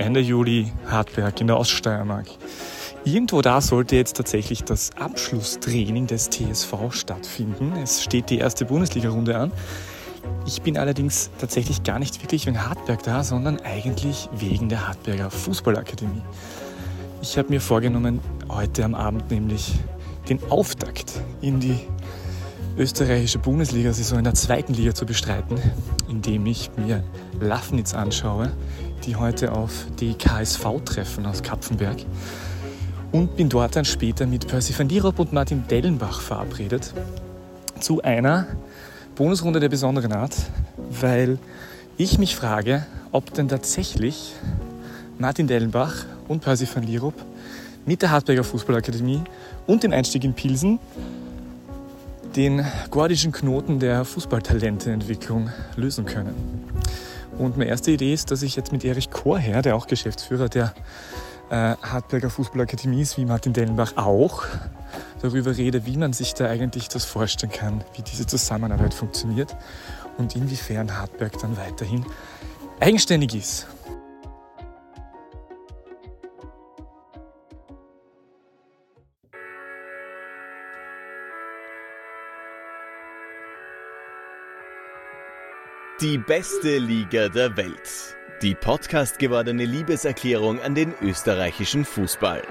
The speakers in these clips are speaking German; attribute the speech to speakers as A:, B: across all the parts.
A: Ende Juli Hartberg in der Oststeiermark. Irgendwo da sollte jetzt tatsächlich das Abschlusstraining des TSV stattfinden. Es steht die erste Bundesliga-Runde an. Ich bin allerdings tatsächlich gar nicht wirklich wegen Hartberg da, sondern eigentlich wegen der Hartberger Fußballakademie. Ich habe mir vorgenommen, heute am Abend nämlich den Auftakt in die österreichische Bundesliga-Saison in der zweiten Liga zu bestreiten, indem ich mir Lafnitz anschaue, die heute auf die KSV treffen aus Kapfenberg und bin dort dann später mit Percy van Dierop und Martin Dellenbach verabredet zu einer Bonusrunde der besonderen Art, weil ich mich frage, ob denn tatsächlich Martin Dellenbach und Percy van Dierop mit der Hartberger Fußballakademie und dem Einstieg in Pilsen den gordischen Knoten der Fußballtalenteentwicklung lösen können. Und meine erste Idee ist, dass ich jetzt mit Erich Chorherr, der auch Geschäftsführer der äh, Hartberger Fußballakademie ist, wie Martin Dellenbach auch, darüber rede, wie man sich da eigentlich das vorstellen kann, wie diese Zusammenarbeit funktioniert und inwiefern Hartberg dann weiterhin eigenständig ist.
B: Die beste Liga der Welt. Die Podcast gewordene Liebeserklärung an den österreichischen Fußball.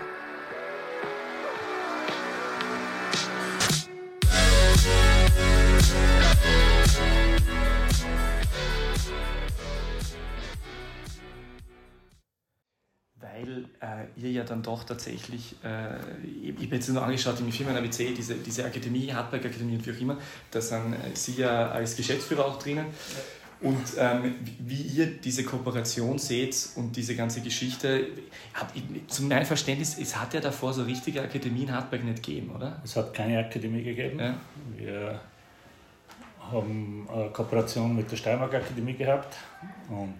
A: Weil äh, ihr ja dann doch tatsächlich, äh, ich, ich habe jetzt nur angeschaut, in Firmen ABC, diese, diese Akademie, Hartberg Akademie und wie auch immer, da sind äh, Sie ja als Geschäftsführer auch drinnen. Ja und ähm, wie ihr diese Kooperation seht und diese ganze Geschichte, hab, zu meinem Verständnis, es hat ja davor so richtige Akademie in Hartberg nicht gegeben, oder?
C: Es hat keine Akademie gegeben. Ja. Wir haben eine Kooperation mit der Steiermark Akademie gehabt und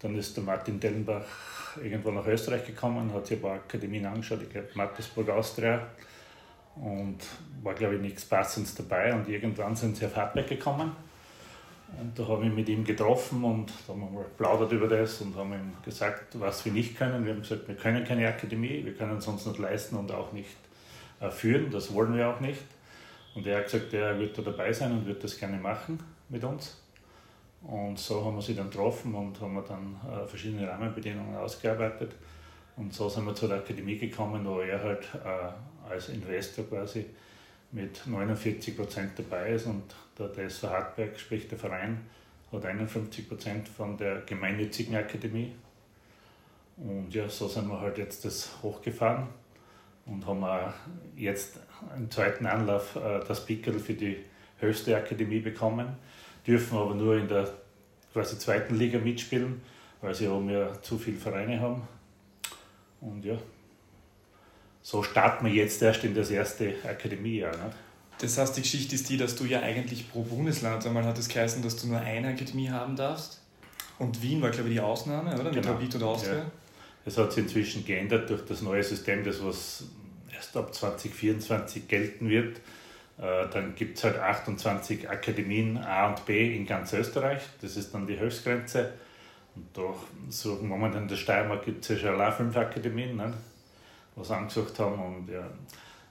C: dann ist der Martin Dellenbach irgendwo nach Österreich gekommen, hat sich ein paar Akademien angeschaut, ich glaube Mattersburg, Austria und war glaube ich nichts Passendes dabei und irgendwann sind sie auf Hartberg gekommen und da habe ich mit ihm getroffen und da haben wir mal plaudert über das und haben ihm gesagt, was wir nicht können. Wir haben gesagt, wir können keine Akademie, wir können es uns nicht leisten und auch nicht äh, führen, das wollen wir auch nicht. Und er hat gesagt, er wird da dabei sein und wird das gerne machen mit uns. Und so haben wir sie dann getroffen und haben wir dann äh, verschiedene Rahmenbedingungen ausgearbeitet. Und so sind wir zur Akademie gekommen, wo er halt äh, als Investor quasi mit 49 Prozent dabei ist und der TSV Hartberg, sprich der Verein, hat 51 Prozent von der gemeinnützigen Akademie. Und ja, so sind wir halt jetzt das hochgefahren und haben jetzt im zweiten Anlauf äh, das Pickel für die höchste Akademie bekommen, dürfen aber nur in der quasi zweiten Liga mitspielen, weil sie oben ja zu viele Vereine haben. Und ja, so starten wir jetzt erst in das erste Akademiejahr. Nicht?
A: Das heißt, die Geschichte ist die, dass du ja eigentlich pro Bundesland, einmal hat es geheißen, dass du nur eine Akademie haben darfst. Und Wien war, glaube ich, die Ausnahme, oder? Mit genau. Rapid und Austria. Ja.
C: Es hat sich inzwischen geändert durch das neue System, das was erst ab 2024 gelten wird. Äh, dann gibt es halt 28 Akademien A und B in ganz Österreich. Das ist dann die Höchstgrenze. Und da so momentan in der Steiermark gibt es ja schon allein fünf Akademien. Ne? Was angesucht haben. Und ja,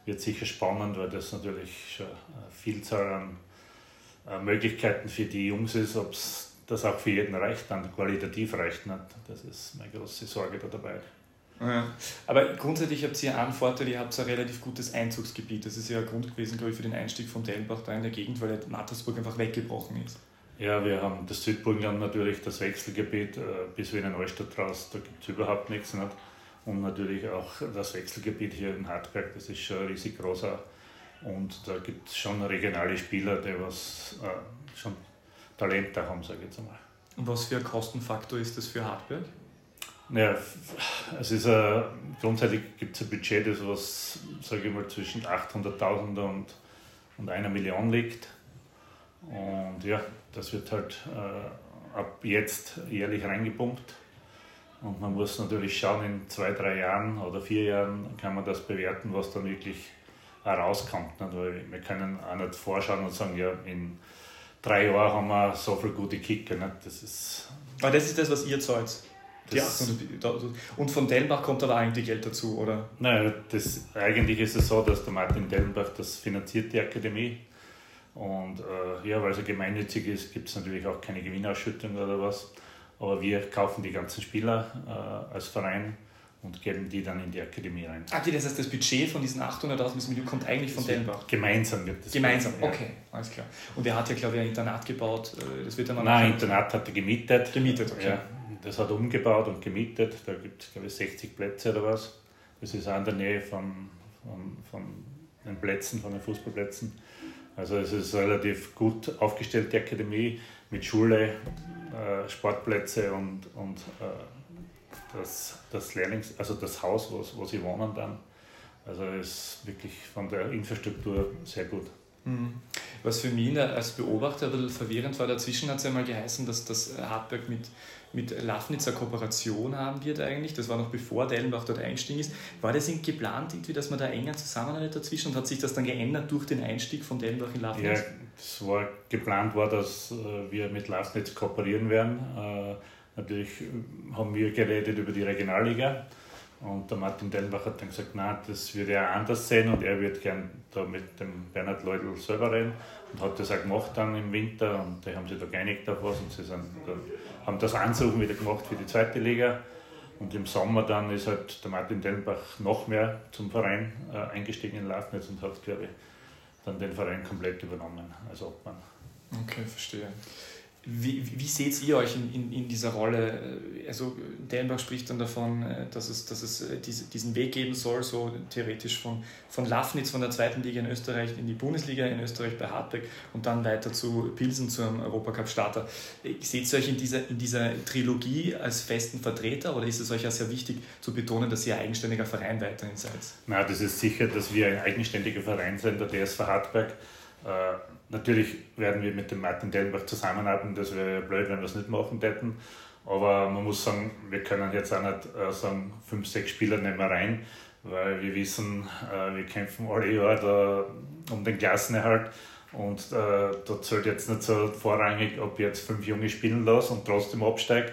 C: wird sicher spannend, weil das natürlich schon eine Vielzahl an Möglichkeiten für die Jungs ist, ob es das auch für jeden reicht, dann qualitativ reicht nicht. Das ist meine große Sorge da dabei.
A: Ja. Aber grundsätzlich habt ihr einen Vorteil, ihr habt ein relativ gutes Einzugsgebiet. Das ist ja ein Grund gewesen, glaube ich, für den Einstieg von Dellenbach da in der Gegend, weil Mattersburg einfach weggebrochen ist.
C: Ja, wir haben das Südburgenland natürlich, das Wechselgebiet äh, bis Wiener Neustadt raus, da gibt es überhaupt nichts. Nicht? Und natürlich auch das Wechselgebiet hier in Hartberg, das ist schon riesig groß. Und da gibt es schon regionale Spieler, die was äh, schon Talent da haben, sage ich jetzt einmal.
A: Und was für ein Kostenfaktor ist das für Hartberg?
C: Naja, es ist ein, grundsätzlich gibt es ein Budget, das was, sage ich mal, zwischen 800.000 und, und einer Million liegt. Und ja, das wird halt äh, ab jetzt jährlich reingepumpt. Und man muss natürlich schauen, in zwei, drei Jahren oder vier Jahren kann man das bewerten, was dann wirklich herauskommt. Nicht? Weil wir können auch nicht vorschauen und sagen, ja, in drei Jahren haben wir so viele gute Kicker. Nicht? Das ist
A: Aber das ist das, was ihr zahlt? 800, und von Dellenbach kommt aber eigentlich Geld dazu, oder?
C: Nein, das, eigentlich ist es so, dass der Martin Dellenbach das finanziert, die Akademie. Und äh, ja, weil es gemeinnützig ist, gibt es natürlich auch keine Gewinnausschüttung oder was. Aber wir kaufen die ganzen Spieler äh, als Verein und geben die dann in die Akademie rein.
A: Ah, das heißt, das Budget von diesen 800.000 Millionen kommt eigentlich von Dellenbach?
C: Gemeinsam wird das.
A: Gemeinsam, ja. okay, alles klar. Und er hat ja, glaube ich, ein Internat gebaut. Äh, das wird dann
C: Nein, Internat hat er gemietet.
A: Gemietet, okay.
C: Ja, das hat er umgebaut und gemietet. Da gibt es, glaube ich, 60 Plätze oder was. Das ist auch in der Nähe von, von, von den Plätzen, von den Fußballplätzen. Also es ist relativ gut aufgestellte Akademie mit Schule, äh, Sportplätze und, und äh, das, das Lehrlings-, also das Haus, wo, wo sie wohnen dann. Also ist wirklich von der Infrastruktur sehr gut.
A: Mhm. Was für mich als Beobachter ein bisschen verwirrend war, dazwischen hat es ja mal geheißen, dass das Hartberg mit, mit Lafnitz eine Kooperation haben wird eigentlich. Das war noch bevor Dellenbach dort eingestiegen ist. War das geplant, irgendwie, dass man da enger zusammenarbeitet dazwischen und hat sich das dann geändert durch den Einstieg von Dellenbach in Lafnitz?
C: Ja, es war geplant war, dass äh, wir mit Lafnitz kooperieren werden. Äh, natürlich haben wir geredet über die Regionalliga und der Martin Dellenbach hat dann gesagt, nein, das würde er anders sehen und er wird gern da mit dem Bernhard Leudl selber reden und hat das auch gemacht dann im Winter und die haben sich da geeinigt auf was und sie sind, haben das Ansuchen wieder gemacht für die zweite Liga und im Sommer dann ist halt der Martin Dellenbach noch mehr zum Verein äh, eingestiegen in Lafnitz und hat, glaube ich, dann den Verein komplett übernommen als Obmann.
A: Okay, verstehe. Wie, wie seht ihr euch in, in, in dieser Rolle? Also Dellenbach spricht dann davon, äh, dass es, dass es äh, diesen Weg geben soll, so theoretisch von, von Lafnitz, von der zweiten Liga in Österreich in die Bundesliga in Österreich bei Hartberg und dann weiter zu Pilsen zum Europacup-Starter. Seht ihr euch in dieser, in dieser Trilogie als festen Vertreter oder ist es euch ja sehr wichtig zu betonen, dass ihr ein eigenständiger Verein weiterhin seid?
C: Na, das ist sicher, dass wir ein eigenständiger Verein sind, der DSV Hartberg. Äh, Natürlich werden wir mit dem Martin Dellenbach zusammenarbeiten, das wäre blöd, wenn wir es nicht machen täten. Aber man muss sagen, wir können jetzt auch nicht äh, sagen, fünf, sechs Spieler nehmen wir rein, weil wir wissen, äh, wir kämpfen alle Jahre da um den Klassenerhalt. Und äh, da zählt jetzt nicht so vorrangig, ob ich jetzt fünf Junge spielen lasse und trotzdem absteige.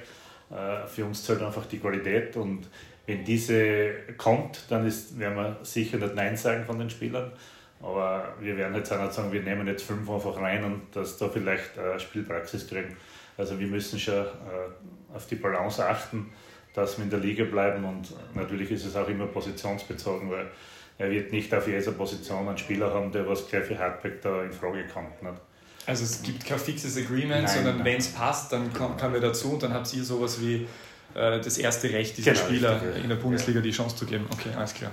C: Äh, für uns zählt einfach die Qualität. Und wenn diese kommt, dann ist, werden wir sicher nicht Nein sagen von den Spielern. Aber wir werden jetzt auch nicht sagen, wir nehmen jetzt fünf einfach rein und dass da vielleicht äh, Spielpraxis kriegen. Also wir müssen schon äh, auf die Balance achten, dass wir in der Liga bleiben und natürlich ist es auch immer positionsbezogen, weil er wird nicht auf jeder Position einen Spieler haben, der was gleich für Hardback da in Frage kommt. Nicht?
A: Also es gibt kein fixes Agreement, nein, sondern wenn es passt, dann kommen wir dazu und dann habt ihr sowas wie äh, das erste Recht, diesem genau, Spieler richtig, in der Bundesliga ja. die Chance zu geben. Okay, alles klar.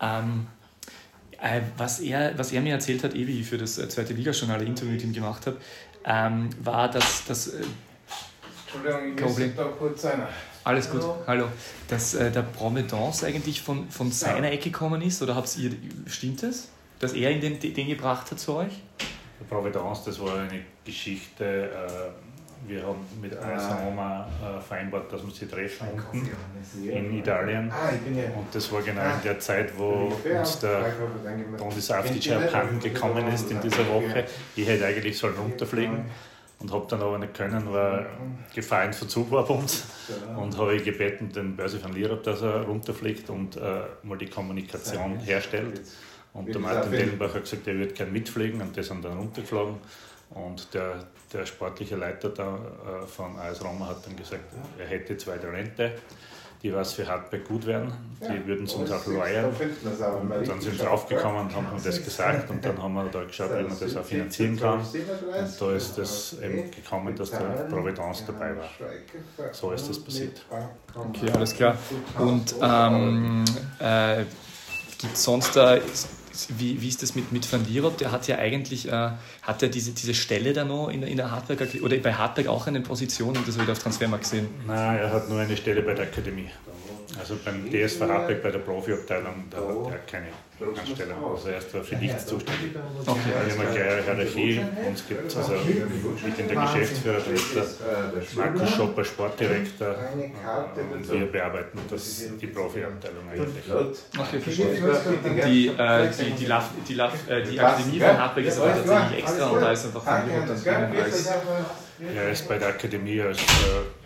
A: Ähm, äh, was, er, was er mir erzählt hat, ewig für das äh, zweite Liga-Journal Interview mit ihm gemacht habe, ähm, war, dass. dass äh, Entschuldigung, ich muss da kurz sein. Alles gut, hallo. hallo. Dass äh, der Promedance eigentlich von, von seiner ja. Ecke gekommen ist, oder habt ihr, stimmt das? Dass er ihn den, den gebracht hat zu euch?
C: Der Providence, das war eine Geschichte. Wir haben mit AS Roma äh, vereinbart, dass wir sie treffen unten in Italien. Ah, Und das war genau in der Zeit, wo uns der Bondi Saftic abhanden gekommen ist in dieser Woche. Ich hätte eigentlich sollen runterfliegen und habe dann aber nicht können, weil Gefahr in Verzug war bei uns. Und habe gebeten, den Börse von Lirab, dass er runterfliegt und äh, mal die Kommunikation herstellt. Und der Martin Dellenbach hat gesagt, er würde gerne mitfliegen und die sind dann runtergeflogen. Und der, der sportliche Leiter da, äh, von AS Roma hat dann gesagt, er hätte zwei Talente, die was für Hardback gut wären, die ja, würden es uns auch leihen. Und dann sind wir draufgekommen und haben das gesagt und dann haben wir da geschaut, wie man das auch finanzieren kann. Und da ist es eben gekommen, dass der Providence dabei war. So ist das passiert.
A: Okay, alles klar. Und ähm, äh, gibt es sonst da wie, wie ist das mit, mit Van Lierop? Der hat ja eigentlich, äh, hat er diese, diese Stelle da noch in, in der Hardberg, oder bei Hardberg auch eine Position und das habe ich auf Transfermarkt gesehen?
C: Nein, er hat nur eine Stelle bei der Akademie. Also beim DSV Hartberg bei der Profiabteilung, da hat er keine Anstellung. Also er ist für nichts zuständig. Okay, also wir haben eine klare Hierarchie. Uns gibt es also ich bin der Geschäftsführer, der der Markus Schopper, Sportdirektor. Und wir bearbeiten das, die Profiabteilung eigentlich.
A: Okay, verstehe. Die, äh, die, die, Laf, die, Laf, äh, die Akademie von Hartberg ist aber tatsächlich extra und da ist einfach von Liverpool dann als.
C: Er ist bei der Akademie als äh,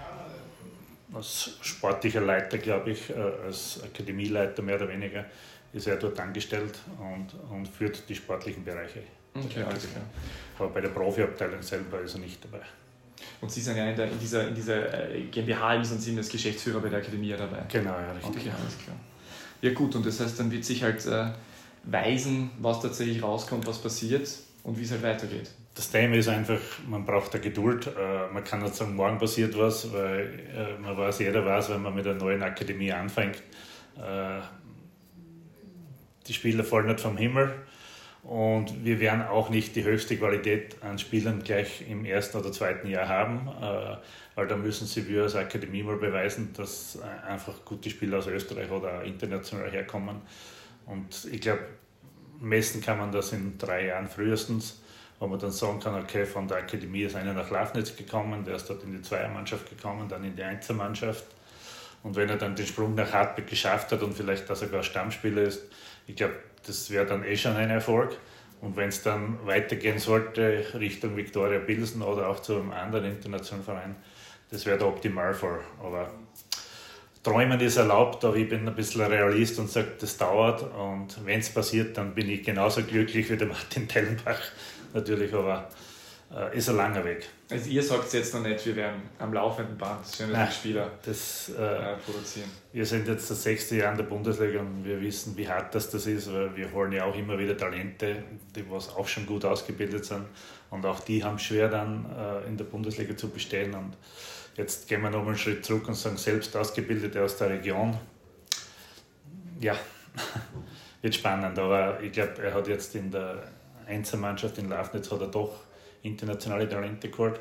C: als sportlicher Leiter, glaube ich, äh, als Akademieleiter mehr oder weniger, ist er dort angestellt und, und führt die sportlichen Bereiche.
A: Okay, alles klar.
C: Aber bei der Profiabteilung selber ist er nicht dabei.
A: Und Sie sind ja in, der, in dieser, in dieser äh, GmbH im Sinne als Geschäftsführer bei der Akademie dabei.
C: Genau, ja, richtig.
A: Okay, alles klar. Ja gut, und das heißt, dann wird sich halt äh, weisen, was tatsächlich rauskommt, was passiert und wie es halt weitergeht.
C: Das Thema ist einfach, man braucht da Geduld. Äh, man kann nicht sagen, morgen passiert was, weil äh, man weiß, jeder weiß, wenn man mit einer neuen Akademie anfängt, äh, die Spieler fallen nicht vom Himmel und wir werden auch nicht die höchste Qualität an Spielern gleich im ersten oder zweiten Jahr haben, weil da müssen sie wir als Akademie mal beweisen, dass einfach gute Spieler aus Österreich oder international herkommen. Und ich glaube, messen kann man das in drei Jahren frühestens wo man dann sagen kann, okay, von der Akademie ist einer nach Lafnitz gekommen, der ist dort in die Zweiermannschaft gekommen, dann in die Einzelmannschaft. Und wenn er dann den Sprung nach Hartberg geschafft hat und vielleicht da sogar Stammspieler ist, ich glaube, das wäre dann eh schon ein Erfolg. Und wenn es dann weitergehen sollte Richtung Viktoria Pilsen oder auch zu einem anderen internationalen Verein, das wäre der Optimalfall. Aber Träumen ist erlaubt, aber ich bin ein bisschen Realist und sage, das dauert. Und wenn es passiert, dann bin ich genauso glücklich wie der Martin Tellenbach, natürlich, aber äh, ist ein langer Weg.
A: Also ihr sagt jetzt noch nicht, wir werden am laufenden Band schöne Spieler das, äh, äh, produzieren.
C: Wir sind jetzt das sechste Jahr in der Bundesliga und wir wissen, wie hart das, das ist, weil wir holen ja auch immer wieder Talente, die was auch schon gut ausgebildet sind und auch die haben schwer dann äh, in der Bundesliga zu bestehen und jetzt gehen wir noch einen Schritt zurück und sagen, selbst Ausgebildete aus der Region, ja, wird spannend, aber ich glaube, er hat jetzt in der Einzelmannschaft in Lafnitz hat er doch internationale Talente geholt.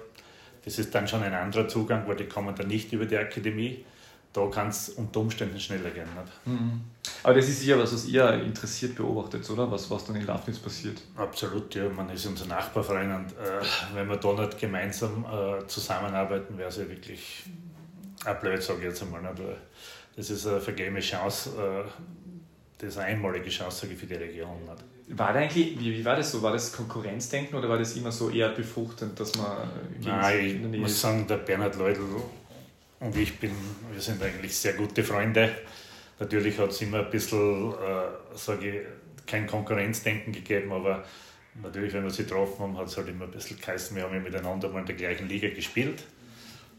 C: Das ist dann schon ein anderer Zugang, weil die kommen dann nicht über die Akademie. Da kann es unter Umständen schneller gehen.
A: Mhm. Aber das ist sicher was, was ihr interessiert beobachtet, oder? Was, was dann in Lafnitz passiert?
C: Absolut, ja. Man ist unser Nachbarverein und äh, wenn wir da nicht gemeinsam äh, zusammenarbeiten, wäre es ja wirklich ein blöd, sage ich jetzt einmal. Nicht? Das ist eine vergebene Chance, äh, das ist eine einmalige Chance für die Region. Nicht?
A: War eigentlich, wie, wie war das so? War das Konkurrenzdenken oder war das immer so eher befruchtend, dass man
C: Nein, ich muss sagen, der Bernhard Leudl und ich bin, wir sind eigentlich sehr gute Freunde. Natürlich hat es immer ein bisschen, äh, sage ich, kein Konkurrenzdenken gegeben, aber natürlich, wenn wir sie getroffen haben, hat es halt immer ein bisschen geheißen, wir haben ja miteinander mal in der gleichen Liga gespielt.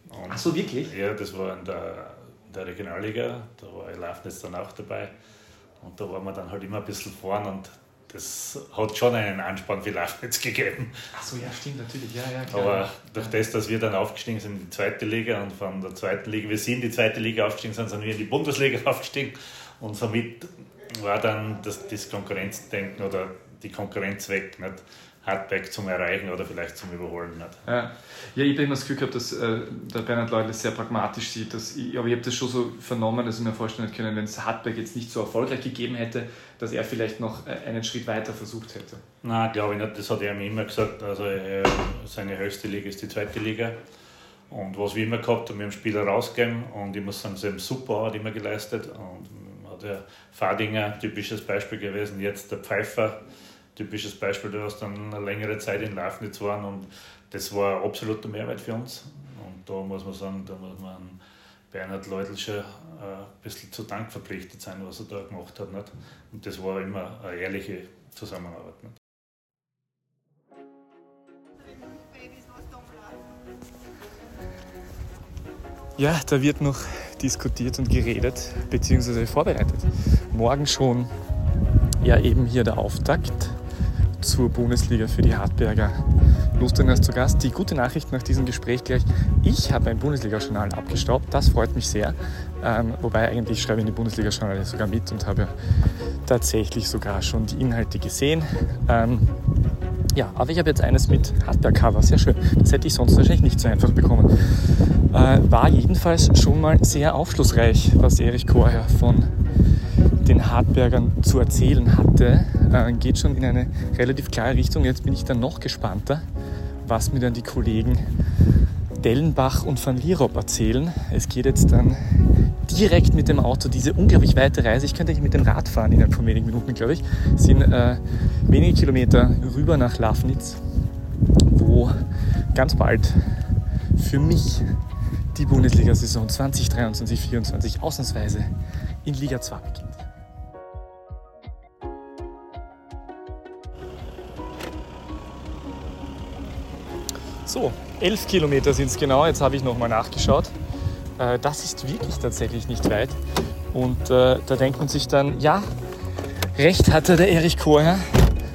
A: Und Ach so, wirklich?
C: Ja, das war in der, in der Regionalliga, da war ich Lafnitz dann auch dabei. Und da waren wir dann halt immer ein bisschen vorn und das hat schon einen Anspann für Lafnitz gegeben.
A: Ach so, ja, stimmt, natürlich, ja, ja, klar.
C: Aber durch das, dass wir dann aufgestiegen sind in die zweite Liga und von der zweiten Liga, wir sind in die zweite Liga aufgestiegen, sind, sind wir in die Bundesliga aufgestiegen und somit war dann das, das Konkurrenzdenken oder die Konkurrenz weg. Nicht? Hardback zum Erreichen oder vielleicht zum Überholen hat.
A: Ja, ja ich habe immer das Gefühl gehabt, dass äh, der Bernhard Leudl sehr pragmatisch sieht. Dass ich, aber ich habe das schon so vernommen, dass ich mir vorstellen können, wenn es Hardback jetzt nicht so erfolgreich gegeben hätte, dass er vielleicht noch äh, einen Schritt weiter versucht hätte.
C: Nein, glaube ich nicht. Das hat er mir immer gesagt. Also äh, seine höchste Liga ist die zweite Liga. Und was wir immer gehabt haben, wir haben Spieler rausgegeben und ich muss sagen, sie haben super Arbeit immer geleistet. Und hat der Fadinger, typisches Beispiel gewesen, jetzt der Pfeiffer typisches Beispiel, du hast dann eine längere Zeit in Lafnitz waren und das war absoluter Mehrwert für uns. Und da muss man sagen, da muss man Bernhard Leutl schon äh, ein bisschen zu Dank verpflichtet sein, was er da gemacht hat. Nicht? Und das war immer eine ehrliche Zusammenarbeit. Nicht?
A: Ja, da wird noch diskutiert und geredet, beziehungsweise vorbereitet. Morgen schon ja eben hier der Auftakt zur Bundesliga für die Hartberger Lusteners zu Gast. Die gute Nachricht nach diesem Gespräch gleich, ich habe ein Bundesliga-Journal abgestaubt, das freut mich sehr. Ähm, wobei eigentlich schreibe ich in die Bundesliga-Journale sogar mit und habe tatsächlich sogar schon die Inhalte gesehen. Ähm, ja, aber ich habe jetzt eines mit Hartberg-Cover, sehr schön. Das hätte ich sonst wahrscheinlich nicht so einfach bekommen. Äh, war jedenfalls schon mal sehr aufschlussreich, was Erich Korher von den Hartbergern zu erzählen hatte, äh, geht schon in eine relativ klare Richtung. Jetzt bin ich dann noch gespannter, was mir dann die Kollegen Dellenbach und Van Lierop erzählen. Es geht jetzt dann direkt mit dem Auto diese unglaublich weite Reise. Ich könnte nicht mit dem Rad fahren innerhalb von wenigen Minuten, glaube ich. Es sind äh, wenige Kilometer rüber nach Lafnitz, wo ganz bald für mich die Bundesliga-Saison 2023-24 ausnahmsweise in Liga 2 beginnt. So, 11 Kilometer sind es genau, jetzt habe ich nochmal nachgeschaut. Äh, das ist wirklich tatsächlich nicht weit. Und äh, da denkt man sich dann, ja, recht hatte der Erich Koher.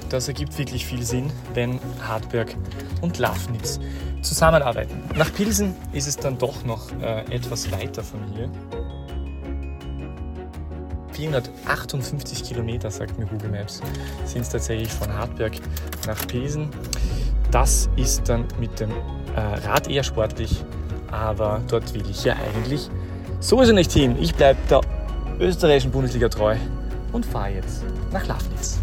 A: Das ergibt wirklich viel Sinn, wenn Hartberg und Lafnitz zusammenarbeiten. Nach Pilsen ist es dann doch noch äh, etwas weiter von hier. 458 Kilometer, sagt mir Google Maps, sind es tatsächlich von Hartberg nach Pilsen. Das ist dann mit dem äh, Rad eher sportlich, aber dort will ich ja eigentlich sowieso nicht hin. Ich bleibe der österreichischen Bundesliga treu und fahre jetzt nach Lafnitz.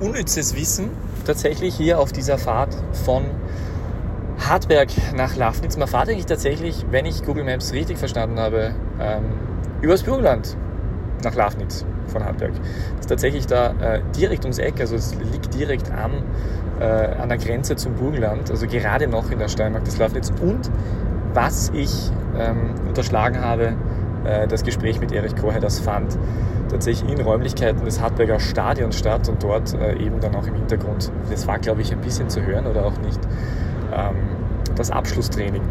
A: Unnützes Wissen tatsächlich hier auf dieser Fahrt von Hartberg nach Lafnitz. Man fahrt eigentlich tatsächlich, wenn ich Google Maps richtig verstanden habe, ähm, übers Burgenland nach Lafnitz von Hartberg. Das ist tatsächlich da äh, direkt ums Eck, also es liegt direkt am, äh, an der Grenze zum Burgenland, also gerade noch in der Steiermark des Lafnitz. Und was ich ähm, unterschlagen habe, äh, das Gespräch mit Erich Koher, das fand tatsächlich in Räumlichkeiten des Hartberger Stadions statt und dort äh, eben dann auch im Hintergrund, das war glaube ich ein bisschen zu hören oder auch nicht, ähm, das Abschlusstraining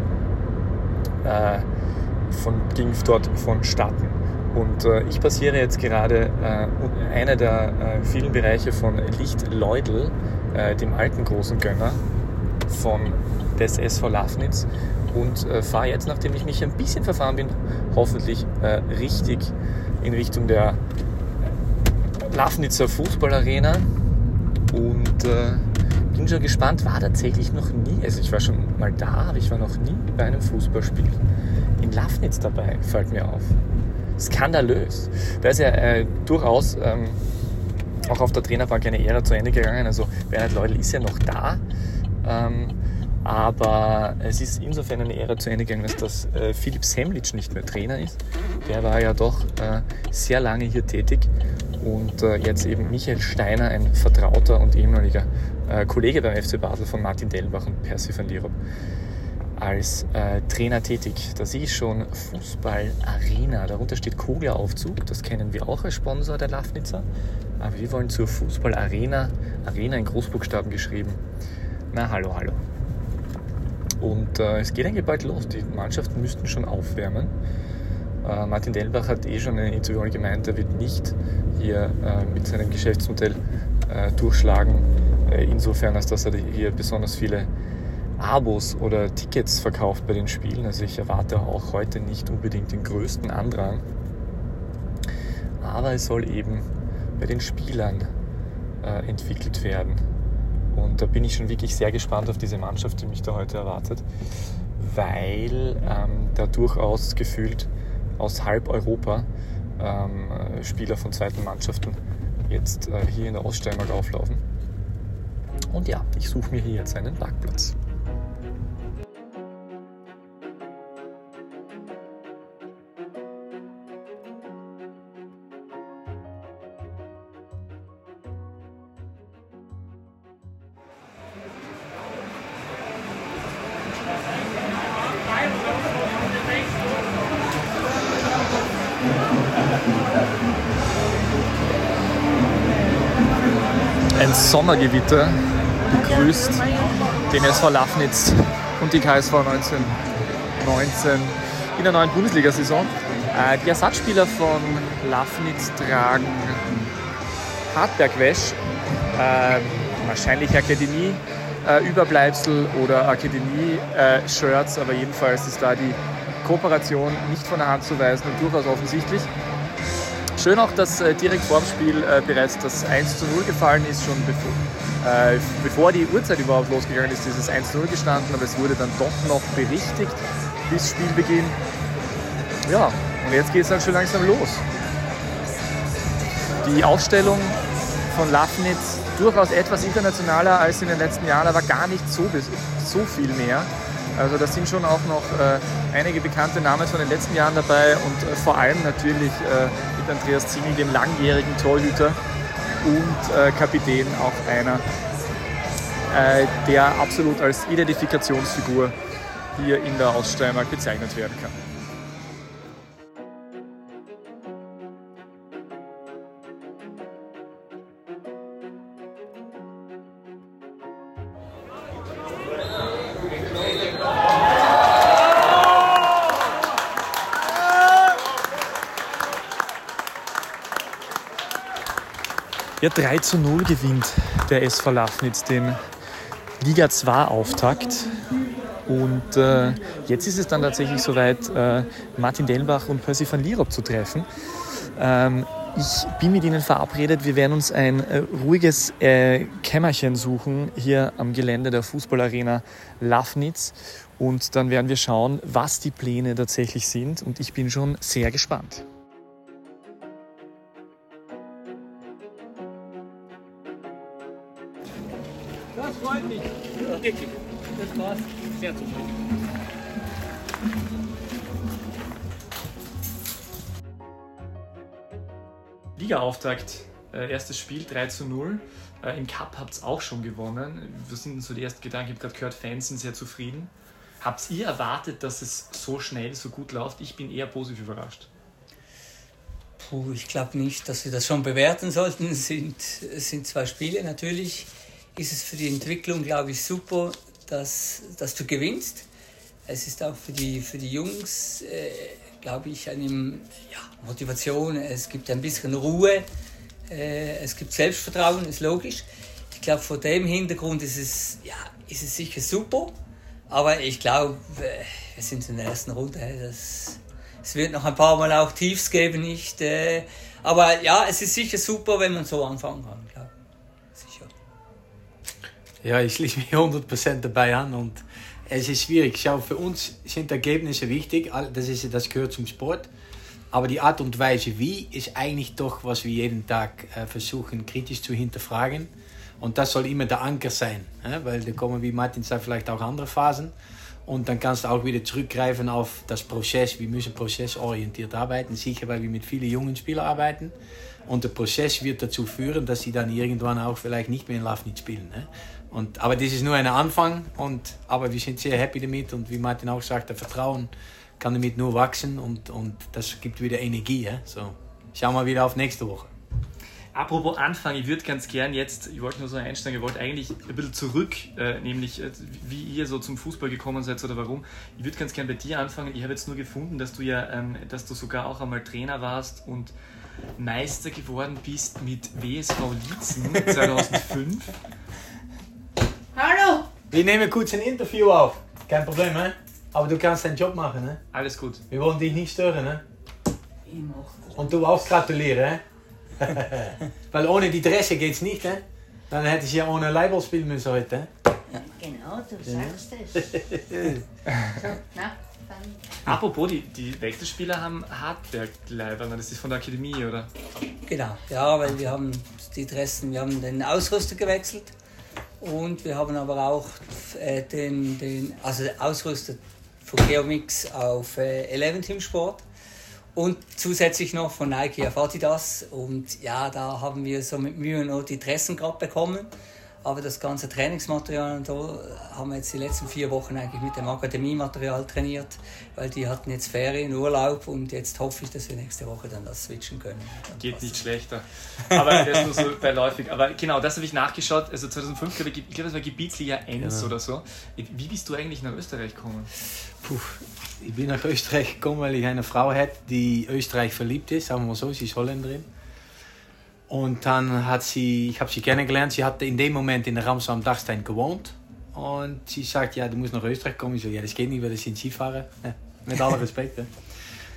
A: äh, von, ging dort vonstatten. Und äh, ich passiere jetzt gerade äh, einer der äh, vielen Bereiche von Lichtleudel, äh, dem alten großen Gönner von des SV Lafnitz und äh, fahre jetzt, nachdem ich mich ein bisschen verfahren bin, hoffentlich richtig in Richtung der Lafnitzer Fußballarena und bin schon gespannt, war tatsächlich noch nie, also ich war schon mal da, aber ich war noch nie bei einem Fußballspiel in Lafnitz dabei, fällt mir auf. Skandalös. Da ist ja äh, durchaus ähm, auch auf der Trainerbank eine Ära zu Ende gegangen. Also Bernhard Leudl ist ja noch da. Ähm, aber es ist insofern eine Ära zu Ende gegangen, dass das äh, Philipp Semlitsch nicht mehr Trainer ist. Der war ja doch äh, sehr lange hier tätig und äh, jetzt eben Michael Steiner, ein Vertrauter und ehemaliger äh, Kollege beim FC Basel von Martin Dellenbach und Percy van Lierop, als äh, Trainer tätig. Da sehe ich schon Fußball Arena. Darunter steht Kogler-Aufzug. Das kennen wir auch als Sponsor der Lafnitzer. Aber wir wollen zur Fußball Arena. Arena in Großbuchstaben geschrieben. Na, hallo, hallo. Und äh, es geht eigentlich bald los. Die Mannschaften müssten schon aufwärmen. Äh, Martin Delbach hat eh schon in Interview gemeint, er wird nicht hier äh, mit seinem Geschäftsmodell äh, durchschlagen, insofern als dass er hier besonders viele Abos oder Tickets verkauft bei den Spielen. Also ich erwarte auch heute nicht unbedingt den größten Andrang. Aber es soll eben bei den Spielern äh, entwickelt werden. Und da bin ich schon wirklich sehr gespannt auf diese Mannschaft, die mich da heute erwartet, weil ähm, da durchaus gefühlt aus halb Europa ähm, Spieler von zweiten Mannschaften jetzt äh, hier in der Oststeiermark auflaufen. Und ja, ich suche mir hier jetzt einen Parkplatz. Ein Sommergewitter begrüßt den SV Lafnitz und die KSV 1919 in der neuen Bundesliga-Saison. Äh, die Ersatzspieler von Lafnitz tragen Hartberg-Wäsch, äh, wahrscheinlich Akademie-Überbleibsel oder Akademie-Shirts, aber jedenfalls ist da die Kooperation nicht von der Hand zu weisen und durchaus offensichtlich. Schön auch, dass äh, direkt vor dem Spiel äh, bereits das 1 zu 0 gefallen ist, schon bevor, äh, bevor die Uhrzeit überhaupt losgegangen ist, dieses 1 zu 0 gestanden, aber es wurde dann doch noch berichtigt bis Spielbeginn. Ja, und jetzt geht es dann schon langsam los. Die Ausstellung von Lafnitz durchaus etwas internationaler als in den letzten Jahren, aber gar nicht so, so viel mehr. Also da sind schon auch noch äh, einige bekannte Namen von den letzten Jahren dabei und äh, vor allem natürlich äh, mit Andreas Zingel, dem langjährigen Torhüter und äh, Kapitän, auch einer, äh, der absolut als Identifikationsfigur hier in der Oststeiermark bezeichnet werden kann. Ja, 3 zu 0 gewinnt der SV Lafnitz den Liga 2 Auftakt. Und äh, jetzt ist es dann tatsächlich soweit, äh, Martin Dellenbach und Percy van Lierop zu treffen. Ähm, ich bin mit Ihnen verabredet. Wir werden uns ein äh, ruhiges äh, Kämmerchen suchen hier am Gelände der Fußballarena Lafnitz. Und dann werden wir schauen, was die Pläne tatsächlich sind. Und ich bin schon sehr gespannt.
D: Wirklich. Das war's. Sehr zufrieden.
A: Liga-Auftakt, äh, erstes Spiel 3 zu 0. Äh, Im Cup habt ihr auch schon gewonnen. Was sind denn so die ersten Gedanken? Ich habe gerade gehört, Fans sind sehr zufrieden. Habt ihr erwartet, dass es so schnell, so gut läuft? Ich bin eher positiv überrascht.
D: Puh, ich glaube nicht, dass wir das schon bewerten sollten. Es sind, es sind zwei Spiele natürlich ist es für die Entwicklung, glaube ich, super, dass, dass du gewinnst. Es ist auch für die, für die Jungs, äh, glaube ich, eine ja, Motivation. Es gibt ein bisschen Ruhe. Äh, es gibt Selbstvertrauen, ist logisch. Ich glaube, vor dem Hintergrund ist es, ja, ist es sicher super. Aber ich glaube, äh, wir sind in der ersten Runde. Das, es wird noch ein paar Mal auch Tiefs geben, nicht? Äh, aber ja, es ist sicher super, wenn man so anfangen kann.
E: Ja, ich schließe mich 100% dabei an und es ist schwierig. Schau, für uns sind Ergebnisse wichtig, das, ist, das gehört zum Sport. Aber die Art und Weise wie ist eigentlich doch, was wir jeden Tag äh, versuchen kritisch zu hinterfragen. Und das soll immer der Anker sein, äh? weil da kommen, wie Martin sagt, vielleicht auch andere Phasen. Und dann kannst du auch wieder zurückgreifen auf das Prozess. Wir müssen prozessorientiert arbeiten, sicher weil wir mit vielen jungen Spielern arbeiten. Und der Prozess wird dazu führen, dass sie dann irgendwann auch vielleicht nicht mehr in Lafnitz spielen. Und, aber das ist nur ein Anfang, und, aber wir sind sehr happy damit und wie Martin auch sagt, der Vertrauen kann damit nur wachsen und, und das gibt wieder Energie. Ja? So, schauen wir wieder auf nächste Woche.
A: Apropos Anfang, ich würde ganz gern jetzt, ich wollte nur so einsteigen, ich wollte eigentlich ein bisschen zurück, äh, nämlich äh, wie ihr so zum Fußball gekommen seid oder warum. Ich würde ganz gern bei dir anfangen. Ich habe jetzt nur gefunden, dass du ja, ähm, dass du sogar auch einmal Trainer warst und Meister geworden bist mit WSV Liezen 2005.
E: Hallo! Wir nehmen kurz ein Interview auf. Kein Problem, hè? Aber du kannst deinen Job machen, hè?
A: Alles gut.
E: Wir wollen dich nicht stören, hè? Und du auch gratulieren, hè? Weil ohne die Dresse geht's nicht, hè? Dann hätte ich ja ohne Leibel spielen müssen heute, hè?
F: Ja, genau, du sagst es. so,
A: na, Apropos, die, die Wechselspieler haben Hartberg-Leiber, das ist von der Akademie, oder?
D: Genau, ja, weil wir haben die Dressen, wir haben den Ausrüster gewechselt und wir haben aber auch äh, den, den also Ausrüster von Geomix auf äh, Eleven Team Sport und zusätzlich noch von Nike auf Adidas. Und ja, da haben wir so mit Mühe noch die Dressen gerade bekommen. Aber das ganze Trainingsmaterial, da haben wir jetzt die letzten vier Wochen eigentlich mit dem Akademiematerial trainiert, weil die hatten jetzt Ferien, Urlaub und jetzt hoffe ich, dass wir nächste Woche dann das switchen können.
A: Geht nicht schlechter. Aber das ist nur so beiläufig. Aber genau, das habe ich nachgeschaut. Also 2005, glaube ich, ich glaube, das war Gebietsliga 1 genau. oder so. Wie bist du eigentlich nach Österreich gekommen?
E: Puh, ich bin nach Österreich gekommen, weil ich eine Frau hatte, die Österreich verliebt ist, sagen wir mal so, sie ist Holländerin. Und dann hat sie, ich habe sie kennengelernt, sie hat in dem Moment in der Ramsau am Dachstein gewohnt. Und sie sagt, ja, du musst nach Österreich kommen. Ich so, ja, das geht nicht, weil das sind Skifahrer. Ja, mit aller Respekt. Ja.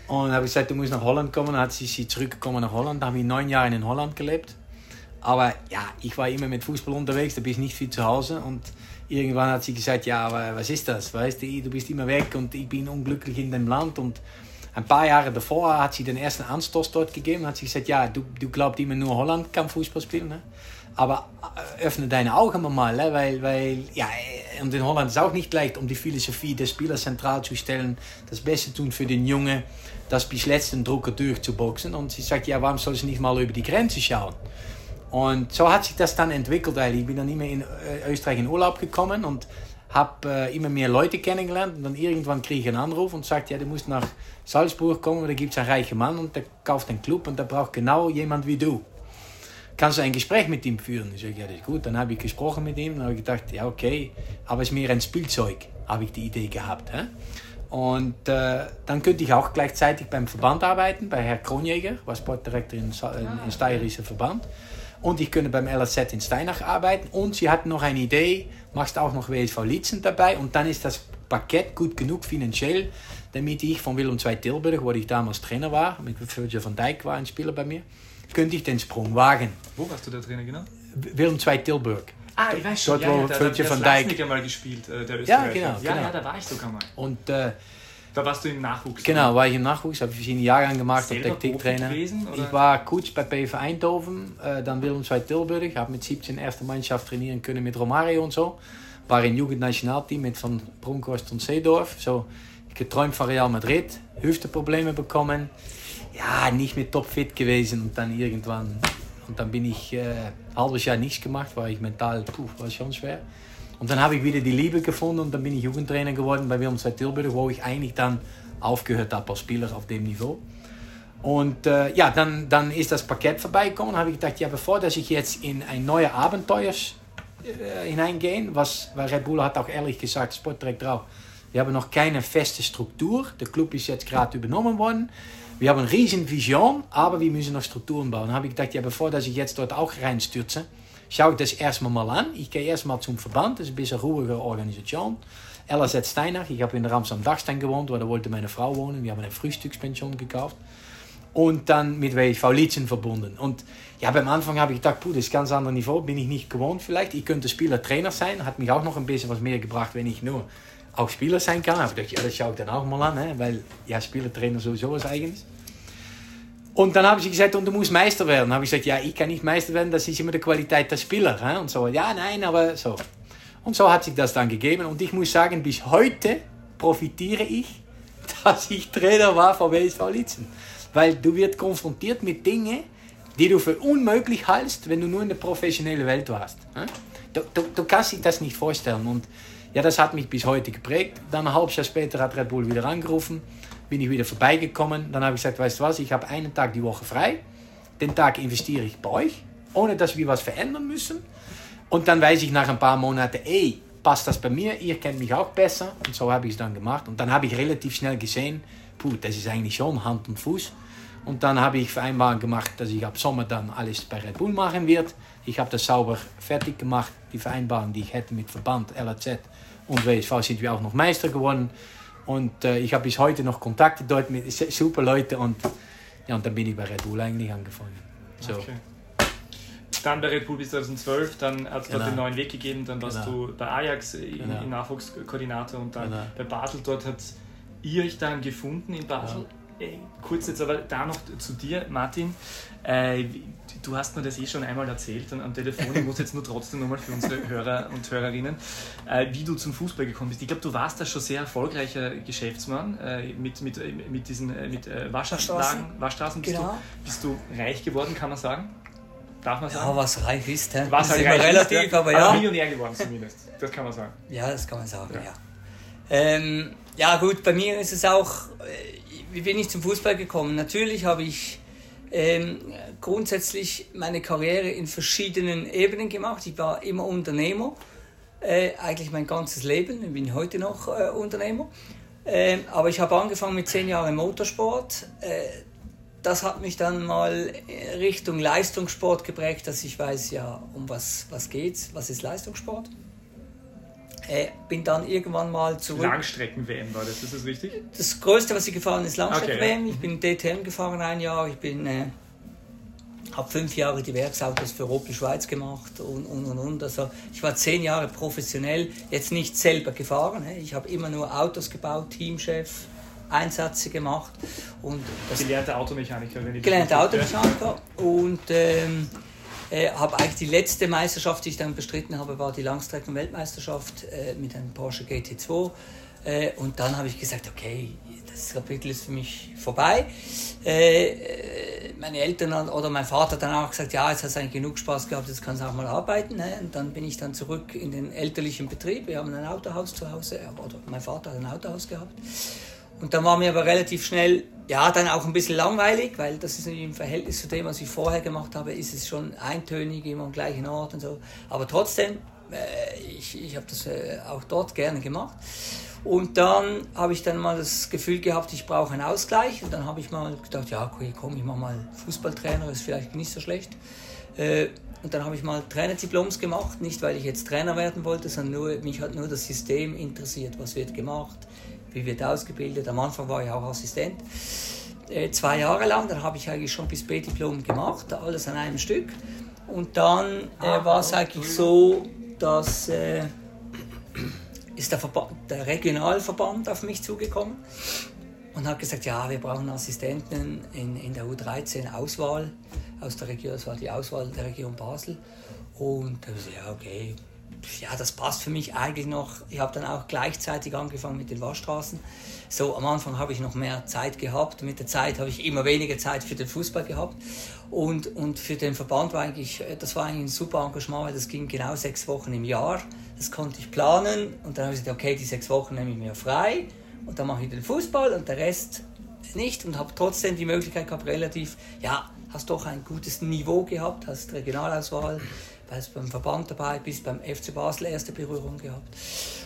E: Und dann habe ich gesagt, du musst nach Holland kommen. Dann hat sie, sie zurückgekommen nach Holland. Da habe ich neun Jahre in Holland gelebt. Aber ja, ich war immer mit Fußball unterwegs, da ich nicht viel zu Hause. Und irgendwann hat sie gesagt, ja, was ist das? Weißt du, du bist immer weg und ich bin unglücklich in dem Land. Und ein paar Jahre davor hat sie den ersten Anstoß dort gegeben. Hat sie gesagt, ja, du, du glaubst immer nur Holland kann Fußball spielen. Ne? Aber öffne deine Augen mal, ne? weil, weil ja, und in Holland ist es auch nicht leicht, um die Philosophie des Spielers zentral zu stellen, das Beste tun für den Junge, das bis letzten Drucker durchzuboxen. Und sie sagt, ja, warum soll ich nicht mal über die Grenze schauen? Und so hat sich das dann entwickelt eigentlich. Ich bin dann immer in äh, Österreich in Urlaub gekommen und habe äh, immer mehr Leute kennengelernt. Und dann irgendwann kriege ich einen Anruf und sagt, ja, du musst nach Salzburg kommen, da gibt es einen reichen Mann und der kauft einen Club und der braucht genau jemand wie du. Kannst du ein Gespräch mit ihm führen? Ich sage, ja, das ist gut. Dann habe ich gesprochen mit ihm und habe gedacht, ja, okay, aber es ist mehr ein Spielzeug, habe ich die Idee gehabt. Hä? Und äh, dann könnte ich auch gleichzeitig beim Verband arbeiten, bei Herr Kronjäger, war Sportdirektor im, im Steirischen Verband. Und ich könnte beim LZ in Steinach arbeiten. Und sie hatten noch eine Idee, machst auch noch WSV Litzen dabei. Und dann ist das Paket gut genug finanziell, damit ich von Willem II Tilburg, wo ich damals Trainer war, mit Virgil van Dijk war ein Spieler bei mir, könnte ich den Sprung wagen.
A: Wo warst du der Trainer genau?
E: Willem II Tilburg.
A: Ah, ich weiß schon.
E: Dort, wo
A: ja, ja, da,
E: Virgil
A: da,
E: van
A: das
E: Dijk.
A: mal gespielt, äh, der
E: Ja,
A: Österreicher.
E: genau,
A: Ja,
E: genau.
A: ja, da war ich sogar mal.
E: Und äh,
A: Da warst du im Nachwuchs.
E: Genau, war ich im Nachwuchs, habe verschiedene Jahrgänge gemacht, habe
A: Selber
E: Taktiktrainer.
A: Gewesen, oder?
E: Ich war Coach bei PV Eindhoven, äh, dann Willem II Tilburg, habe mit 17 erste Mannschaft trainieren können mit Romario und so. War im Jugendnationalteam mit Van Bronckhorst und Seedorf. So, geträumt von Real Madrid, Hüfteprobleme bekommen. Ja, nicht mehr topfit gewesen und dann irgendwann, und dann bin ich äh, ein halbes Jahr nichts gemacht, war ich mental, puh, war schon schwer. Und dann habe ich wieder die Liebe gefunden und dann bin ich Jugendtrainer geworden bei Willem II Tilburg, wo ich eigentlich dann aufgehört habe als Spieler auf dem Niveau. Und äh, ja, dann, dann ist das Paket vorbeigekommen. habe ich gedacht, ja, bevor dass ich jetzt in ein neues Abenteuer äh, hineingehe, was Red Bull hat auch ehrlich gesagt, Sportdirektor auch, wir haben noch keine feste Struktur. Der Club ist jetzt gerade übernommen worden. Wir haben eine riesen Vision, aber wir müssen noch Strukturen bauen. Habe ich gedacht, ja, bevor dass ich jetzt dort auch reinstürze, schaue ich das erstmal mal an. Ich gehe erstmal zum Verband, das ist ein bisschen ruhige Organisation. LAZ Steinach, ich habe in der Amsterdam Dachstein gewohnt, weil da wollte meine Frau wohnen. Wir haben eine Frühstückspension gekauft. Und dann mit WV Lietzen verbunden. Und ja, beim Anfang habe ich gedacht, puh, das ist ein ganz anderes Niveau, bin ich nicht gewohnt vielleicht. Ich könnte Spieler Trainer sein, hat mich auch noch ein bisschen was mehr gebracht, wenn ich nur auch Spieler sein kann. Aber ich dachte, ja, das schaue ich dann mal an, hè, weil ja, Spieler Trainer sowieso was eigenes. Und dann haben sie gesagt, und du musst Meister werden. Dann habe ich gesagt, ja, ich kann nicht Meister werden, das ist immer die Qualität der Spieler. Hè? Und so, ja, nein, aber so. Und so hat sich das dann gegeben. Und ich muss sagen, bis heute profitiere ich, dass ich Trainer war von WSV Litzen. Weil du wirst konfrontiert mit Dingen, die du für unmöglich hältst, wenn du nur in der professionellen Welt warst. Du, du, du kannst dich das nicht vorstellen. Und ja, das hat mich bis heute geprägt. Dann ein halbes Jahr später hat Red Bull wieder angerufen, bin ich wieder vorbeigekommen. Dann habe ich gesagt, weißt du was, ich habe einen Tag die Woche frei. Den Tag investiere ich bei euch, ohne dass wir was verändern müssen. Und dann weiß ich nach ein paar Monaten, ey, passt das bei mir? Ihr kennt mich auch besser. Und so habe ich es dann gemacht. Und dann habe ich relativ schnell gesehen, puh, das ist eigentlich schon Hand und Fuß. Und dann habe ich Vereinbarung gemacht, dass ich ab Sommer dann alles bei Red Bull machen wird. Ich habe das sauber fertig gemacht. Die Vereinbarung, die ich hätte mit Verband, LAZ und WSV, sind wir auch noch Meister geworden. Und äh, ich habe bis heute noch Kontakte dort mit super Leuten. Und, ja, und dann bin ich bei Red Bull eigentlich angefangen. So.
A: Okay. Dann bei Red Bull bis 2012, dann hat es dort
E: Genau.
A: den neuen Weg gegeben, dann warst
E: Genau.
A: du bei Ajax im,
E: Genau.
A: im Nachwuchskoordinator und dann
E: Genau.
A: bei Basel. Dort hat ihr euch dann gefunden in Basel. Äh, Kurz jetzt aber da noch zu dir, Martin. Äh, du hast mir das eh schon einmal erzählt und am Telefon. Ich muss jetzt nur trotzdem nochmal für unsere Hörer und Hörerinnen, äh, wie du zum Fußball gekommen bist. Ich glaube, du warst da schon sehr erfolgreicher Geschäftsmann äh, mit, mit, äh, mit diesen mit, Waschanlagen, Waschstraßen. Bist
D: Genau.
A: du, bist du reich geworden, kann man sagen? Darf man sagen?
D: Ja, was reich ist, hä?
A: Was
D: das
A: halt
D: ist
A: reich ist,
D: relativ,
A: ja.
D: aber ja.
A: Millionär geworden zumindest. Das kann man sagen.
D: Ja, das kann man sagen, ja. Ähm, ja gut, bei mir ist es auch, wie bin ich zum Fußball gekommen? Natürlich habe ich ähm, grundsätzlich meine Karriere in verschiedenen Ebenen gemacht. Ich war immer Unternehmer, äh, eigentlich mein ganzes Leben. Ich bin heute noch äh, Unternehmer. Ähm, aber ich habe angefangen mit zehn Jahren Motorsport. Äh, das hat mich dann mal Richtung Leistungssport geprägt, dass ich weiß, ja, um was, was geht's, was ist Leistungssport. Äh, bin dann irgendwann mal zurück.
A: Langstrecken-WM war das, ist das richtig?
D: Das Größte, was ich gefahren ist Langstrecken-WM.
A: Okay,
D: Ich bin DTM gefahren ein Jahr. Ich bin, äh, habe fünf Jahre die Werksautos für Opel Schweiz gemacht und, und, und, und. Also ich war zehn Jahre professionell, jetzt nicht selber gefahren. Ich habe immer nur Autos gebaut, Teamchef, Einsätze gemacht. Und das
A: Gelernter Automechaniker, wenn ich das
D: gelernter
A: richtig-
D: Automechaniker und ähm, Äh, habe eigentlich die letzte Meisterschaft, die ich dann bestritten habe, war die Langstrecken-Weltmeisterschaft äh, mit einem Porsche GT2. Äh, und dann habe ich gesagt, okay, das Kapitel ist für mich vorbei. Äh, äh, meine Eltern oder mein Vater hat dann auch gesagt, ja, jetzt hast du eigentlich genug Spaß gehabt, jetzt kannst du auch mal arbeiten. Ne? Und dann bin ich dann zurück in den elterlichen Betrieb. Wir haben ein Autohaus zu Hause, oder mein Vater hat ein Autohaus gehabt. Und dann war mir aber relativ schnell, ja, dann auch ein bisschen langweilig, weil das ist im Verhältnis zu dem, was ich vorher gemacht habe, ist es schon eintönig, immer am gleichen Ort und so. Aber trotzdem, äh, ich, ich habe das äh, auch dort gerne gemacht. Und dann habe ich dann mal das Gefühl gehabt, ich brauche einen Ausgleich. Und dann habe ich mal gedacht, ja, okay, komm, ich mache mal Fußballtrainer, ist vielleicht nicht so schlecht. Äh, und dann habe ich mal Trainerdiploms gemacht, nicht weil ich jetzt Trainer werden wollte, sondern nur, mich hat nur das System interessiert, was wird gemacht, wie wird ausgebildet. Am Anfang war ich auch Assistent. Äh, zwei Jahre lang, dann habe ich eigentlich schon bis B-Diplom gemacht, alles an einem Stück. Und dann äh, war es eigentlich so, dass äh, ist der, Verband, der Regionalverband auf mich zugekommen und hat gesagt, ja, wir brauchen Assistenten in, in der U13 Auswahl aus der Region, das war die Auswahl der Region Basel. Und da habe ich gesagt, ja, okay, ja, das passt für mich eigentlich noch. Ich habe dann auch gleichzeitig angefangen mit den Waschstraßen. So, am Anfang habe ich noch mehr Zeit gehabt. Mit der Zeit habe ich immer weniger Zeit für den Fußball gehabt. Und, und für den Verband war eigentlich, das war eigentlich ein super Engagement, weil das ging genau sechs Wochen im Jahr. Das konnte ich planen. Und dann habe ich gesagt, okay, die sechs Wochen nehme ich mir frei. Und dann mache ich den Fußball und der Rest nicht. Und habe trotzdem die Möglichkeit gehabt, relativ, ja, hast doch ein gutes Niveau gehabt, hast Regionalauswahl warst beim Verband dabei, bis beim FC Basel erste Berührung gehabt.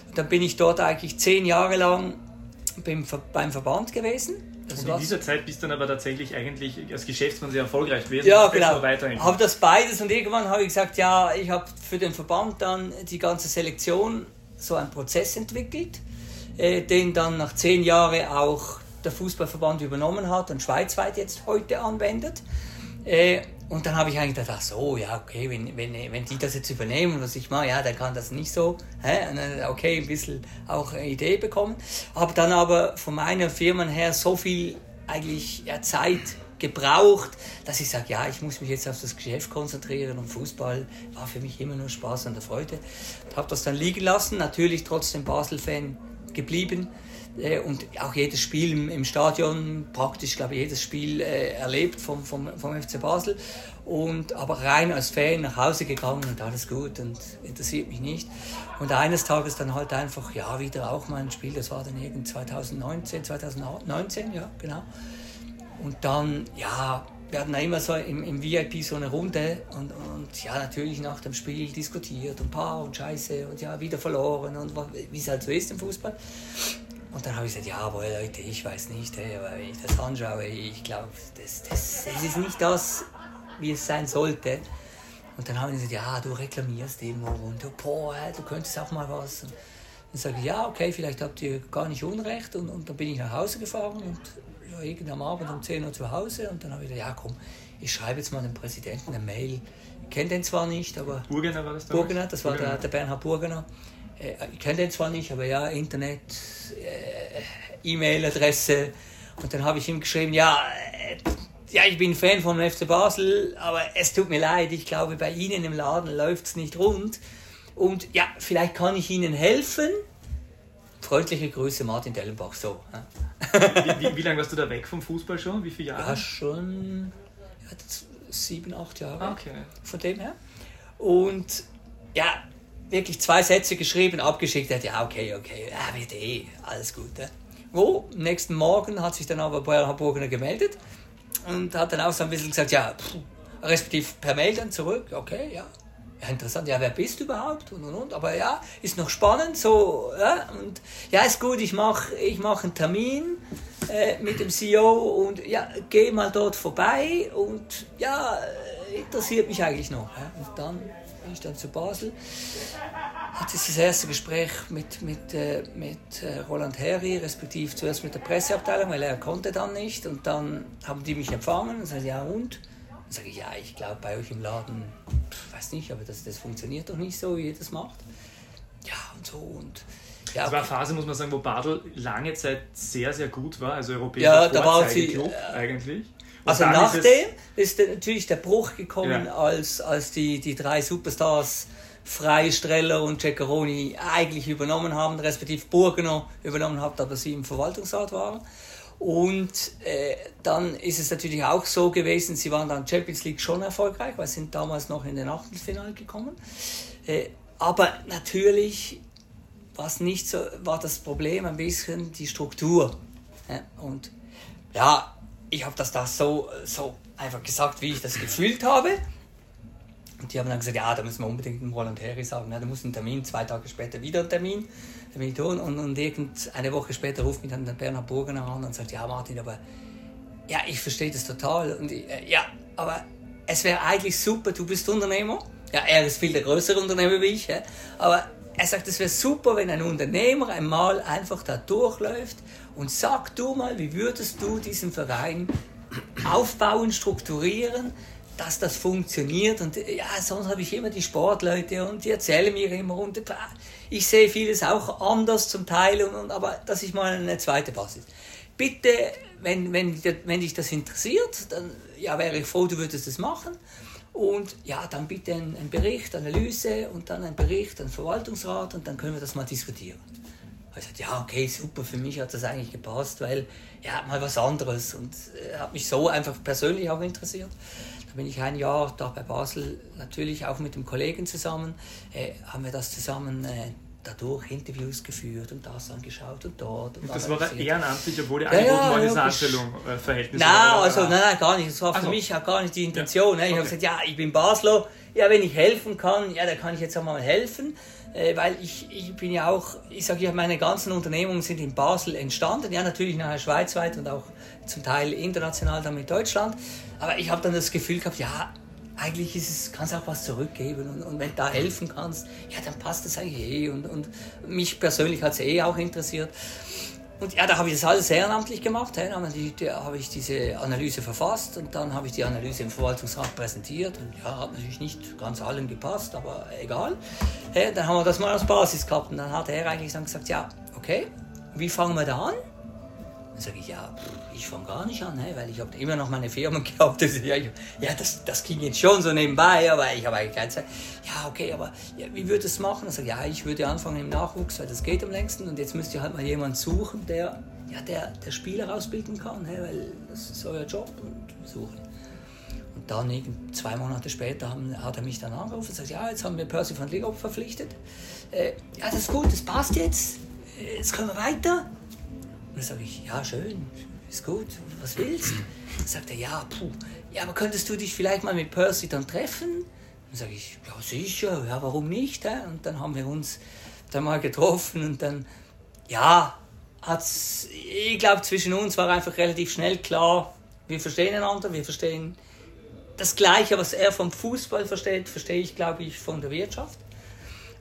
D: Und dann bin ich dort eigentlich zehn Jahre lang beim Verband gewesen.
A: Das und in dieser Zeit bist du dann aber tatsächlich eigentlich als Geschäftsmann sehr erfolgreich gewesen.
D: Ja, genau. Habe das beides und irgendwann habe ich gesagt, ja, ich habe für den Verband dann die ganze Selektion so einen Prozess entwickelt, äh, den dann nach zehn Jahren auch der Fußballverband übernommen hat und schweizweit jetzt heute anwendet. Äh, und dann habe ich eigentlich gedacht, ach so, ja, okay, wenn, wenn, wenn die das jetzt übernehmen, was ich mache, ja, dann kann das nicht so. Hä? Okay, ein bisschen auch eine Idee bekommen. Habe dann aber von meiner Firma her so viel eigentlich ja, Zeit gebraucht, dass ich sage, ja, ich muss mich jetzt auf das Geschäft konzentrieren und Fußball war für mich immer nur Spaß und Freude. Habe das dann liegen lassen, natürlich trotzdem Basel-Fan geblieben und auch jedes Spiel im, Stadion, praktisch glaube ich jedes Spiel äh, erlebt vom, vom, vom FC Basel. Und, aber rein als Fan nach Hause gegangen und alles gut und interessiert mich nicht. Und eines Tages dann halt einfach, ja, wieder auch mal ein Spiel, das war dann irgend 2019, 2019, ja, genau. Und dann, ja, wir hatten immer so im, im VIP so eine Runde und, und ja, natürlich nach dem Spiel diskutiert und Paar und Scheiße und ja, wieder verloren und wie es halt so ist im Fußball. Und dann habe ich gesagt, ja, aber Leute, ich weiß nicht, hey, aber wenn ich das anschaue, ich glaube, das, das, das ist nicht das, wie es sein sollte. Und dann haben die gesagt, ja, du reklamierst immer und du, boah, du könntest auch mal was. Und dann sage ich, ja, okay, vielleicht habt ihr gar nicht Unrecht. Und, und dann bin ich nach Hause gefahren und ja, irgendwann am Abend um 10 Uhr zu Hause. Und dann habe ich gesagt, ja, komm, ich schreibe jetzt mal dem Präsidenten eine Mail. Ich kenne den zwar nicht, aber.
A: Burgener war das
D: damals? Burgener, das war Der, der Bernhard Burgener. Äh, ich kenne den zwar nicht, aber ja, Internet, äh, E-Mail-Adresse. Und dann habe ich ihm geschrieben, ja, äh, ja, ich bin Fan vom FC Basel, aber es tut mir leid, ich glaube, bei Ihnen im Laden läuft es nicht rund. Und ja, vielleicht kann ich Ihnen helfen. Freundliche Grüße, Martin Dellenbach. So.
A: wie, wie, wie, lange warst du da weg vom Fußball schon? Wie viele Jahre?
D: Ja, schon ja, sieben, acht Jahre.
A: Okay.
D: Von dem her. Und ja, wirklich zwei Sätze geschrieben, abgeschickt hat, ja, okay, okay, ja, wird eh, alles gut. Ja. Wo, nächsten Morgen hat sich dann aber Bernhard Burgener gemeldet und hat dann auch so ein bisschen gesagt, ja, pff, respektive per Mail dann zurück, okay, ja. Ja, interessant, ja, wer bist du überhaupt? Und, und, und. Aber ja, ist noch spannend, so, ja, und ja, ist gut, ich mache ich mach einen Termin äh, mit dem CEO und ja, geh mal dort vorbei und ja, interessiert mich eigentlich noch. Ja. Und dann bin ich dann zu Basel. Hatte das erste Gespräch mit, mit, äh, mit äh, Roland Herri, respektive zuerst mit der Presseabteilung, weil er konnte dann nicht. Und dann haben die mich empfangen und sagten, ja und? Dann sage ich, ja, ich glaube bei euch im Laden, pff, weiß nicht, aber das, das funktioniert doch nicht so, wie ihr das macht. Ja, und so und...
A: Ja, das war eine Phase, muss man sagen, wo Badel lange Zeit sehr, sehr gut war, also europäischer
D: ja, da war sie,
A: Club eigentlich.
D: Also
A: ist
D: nachdem ist, der- natürlich der Bruch gekommen,
A: Ja.
D: als, als die, die drei Superstars Freistreller und Ceccaroni eigentlich übernommen haben, respektive Burgener übernommen hat, aber sie im Verwaltungsrat waren. Und äh, dann ist es natürlich auch so gewesen, sie waren dann Champions League schon erfolgreich, weil sie sind damals noch in den Achtelfinale gekommen. Äh, aber natürlich was nicht so, war das Problem ein bisschen die Struktur. Ja, und ja, ich habe das da so, so einfach gesagt, wie ich das gefühlt habe. Und die haben dann gesagt, ja, da müssen wir unbedingt einen Volontär sagen. Ja, da muss ein Termin, zwei Tage später wieder ein Termin. Termin tun. Und, und irgend eine Woche später ruft mich dann der Bernhard Burgener an und sagt, ja Martin, aber ja, ich verstehe das total. Und ich, äh, ja, aber es wäre eigentlich super, du bist Unternehmer. Ja, er ist viel der größere Unternehmer wie ich. Ja. Aber er sagt, es wäre super, wenn ein Unternehmer einmal einfach da durchläuft und sag du mal, wie würdest du diesen Verein aufbauen, strukturieren, dass das funktioniert. Und ja, sonst habe ich immer die Sportleute und die erzählen mir immer und ich sehe vieles auch anders zum Teil, und, und, aber dass ich mal eine zweite Basis. Bitte, wenn, wenn, wenn dich das interessiert, dann ja, wäre ich froh, du würdest das machen. Und ja, dann bitte ein, ein Bericht, Analyse und dann ein Bericht an den Verwaltungsrat und dann können wir das mal diskutieren. Ich sagte, ja, okay, super, für mich hat das eigentlich gepasst, weil ja, mal was anderes und äh, hat mich so einfach persönlich auch interessiert. Da bin ich ein Jahr da bei Basel, natürlich auch mit dem Kollegen zusammen, äh, haben wir das zusammen äh, dadurch Interviews geführt und das angeschaut und dort. Und
A: Das war ehrenamtlich, obwohl die
D: Ja,
A: angeboten
D: ja,
A: war, diese. Anstellung, äh, Verhältnisse.
D: Nein, also, nein, nein, gar nicht. Das war für
A: Also.
D: mich auch gar nicht die Intention. ne? Ich habe
A: okay.
D: gesagt, ja, ich bin Basler. Ja, wenn ich helfen kann, ja, dann kann ich jetzt auch mal helfen. Äh, weil ich, ich bin ja auch, ich sage ja, meine ganzen Unternehmungen sind in Basel entstanden. Ja, natürlich nachher schweizweit und auch zum Teil international dann mit Deutschland. Aber ich habe dann das Gefühl gehabt, ja, eigentlich ist es, kannst auch was zurückgeben und, und wenn du da helfen kannst, ja, dann passt das eigentlich eh. Und, und mich persönlich hat es eh auch interessiert. Und ja, da habe ich das alles ehrenamtlich gemacht. Dann habe ich, diese Analyse verfasst und dann habe ich die Analyse im Verwaltungsrat präsentiert. Und ja, hat natürlich nicht ganz allen gepasst, aber egal. Dann haben wir das mal als Basis gehabt und dann hat er eigentlich gesagt, ja, okay, wie fangen wir da an? Sage ich, ja, ich fange gar nicht an, weil ich habe immer noch meine Firma gehabt. Ja, ich, das, das ging jetzt schon so nebenbei, aber ich habe eigentlich keine Zeit. Ja, okay, aber ja, wie du es machen? Dann sage ich, ja, ich würde anfangen im Nachwuchs, weil das geht am längsten. Und jetzt müsst ihr halt mal jemanden suchen, der, ja, der, der Spieler ausbilden kann, weil das ist euer Job und suchen. Und dann zwei Monate später haben, hat er mich dann angerufen und sagt, ja, jetzt haben wir Percy van Ligop verpflichtet. Äh, ja, das ist gut, das passt jetzt. Äh, Jetzt können wir weiter. Und dann sage ich, ja, schön, ist gut, was willst du? Dann sagt er, ja, puh, ja, aber könntest du dich vielleicht mal mit Percy dann treffen? Dann sage ich, ja, sicher, ja, warum nicht? Hä? Und dann haben wir uns dann mal getroffen und dann, ja, hat's, ich glaube, zwischen uns war einfach relativ schnell klar, wir verstehen einander, wir verstehen das Gleiche, was er vom Fußball versteht, verstehe ich, glaube ich, von der Wirtschaft.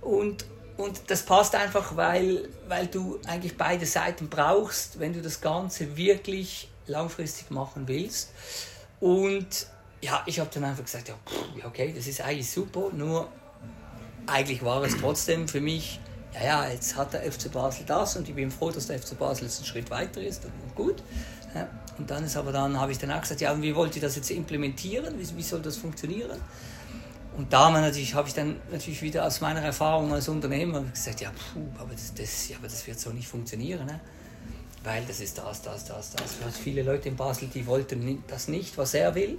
D: Und, und das passt einfach, weil, weil du eigentlich beide Seiten brauchst, wenn du das Ganze wirklich langfristig machen willst. Und ja, ich habe dann einfach gesagt, ja, okay, das ist eigentlich super, nur eigentlich war es trotzdem für mich, ja, ja, jetzt hat der FC Basel das und ich bin froh, dass der FC Basel jetzt einen Schritt weiter ist und gut. Ja, und dann ist aber dann, habe ich dann auch gesagt, ja, und wie wollt ihr das jetzt implementieren? Wie, wie soll das funktionieren? Und da natürlich, habe ich dann natürlich wieder aus meiner Erfahrung als Unternehmer gesagt, ja, puh, aber das, das, ja, aber das wird so nicht funktionieren. Ne? Weil das ist das, das, das, das. Du hast viele Leute in Basel, die wollten das nicht, was er will.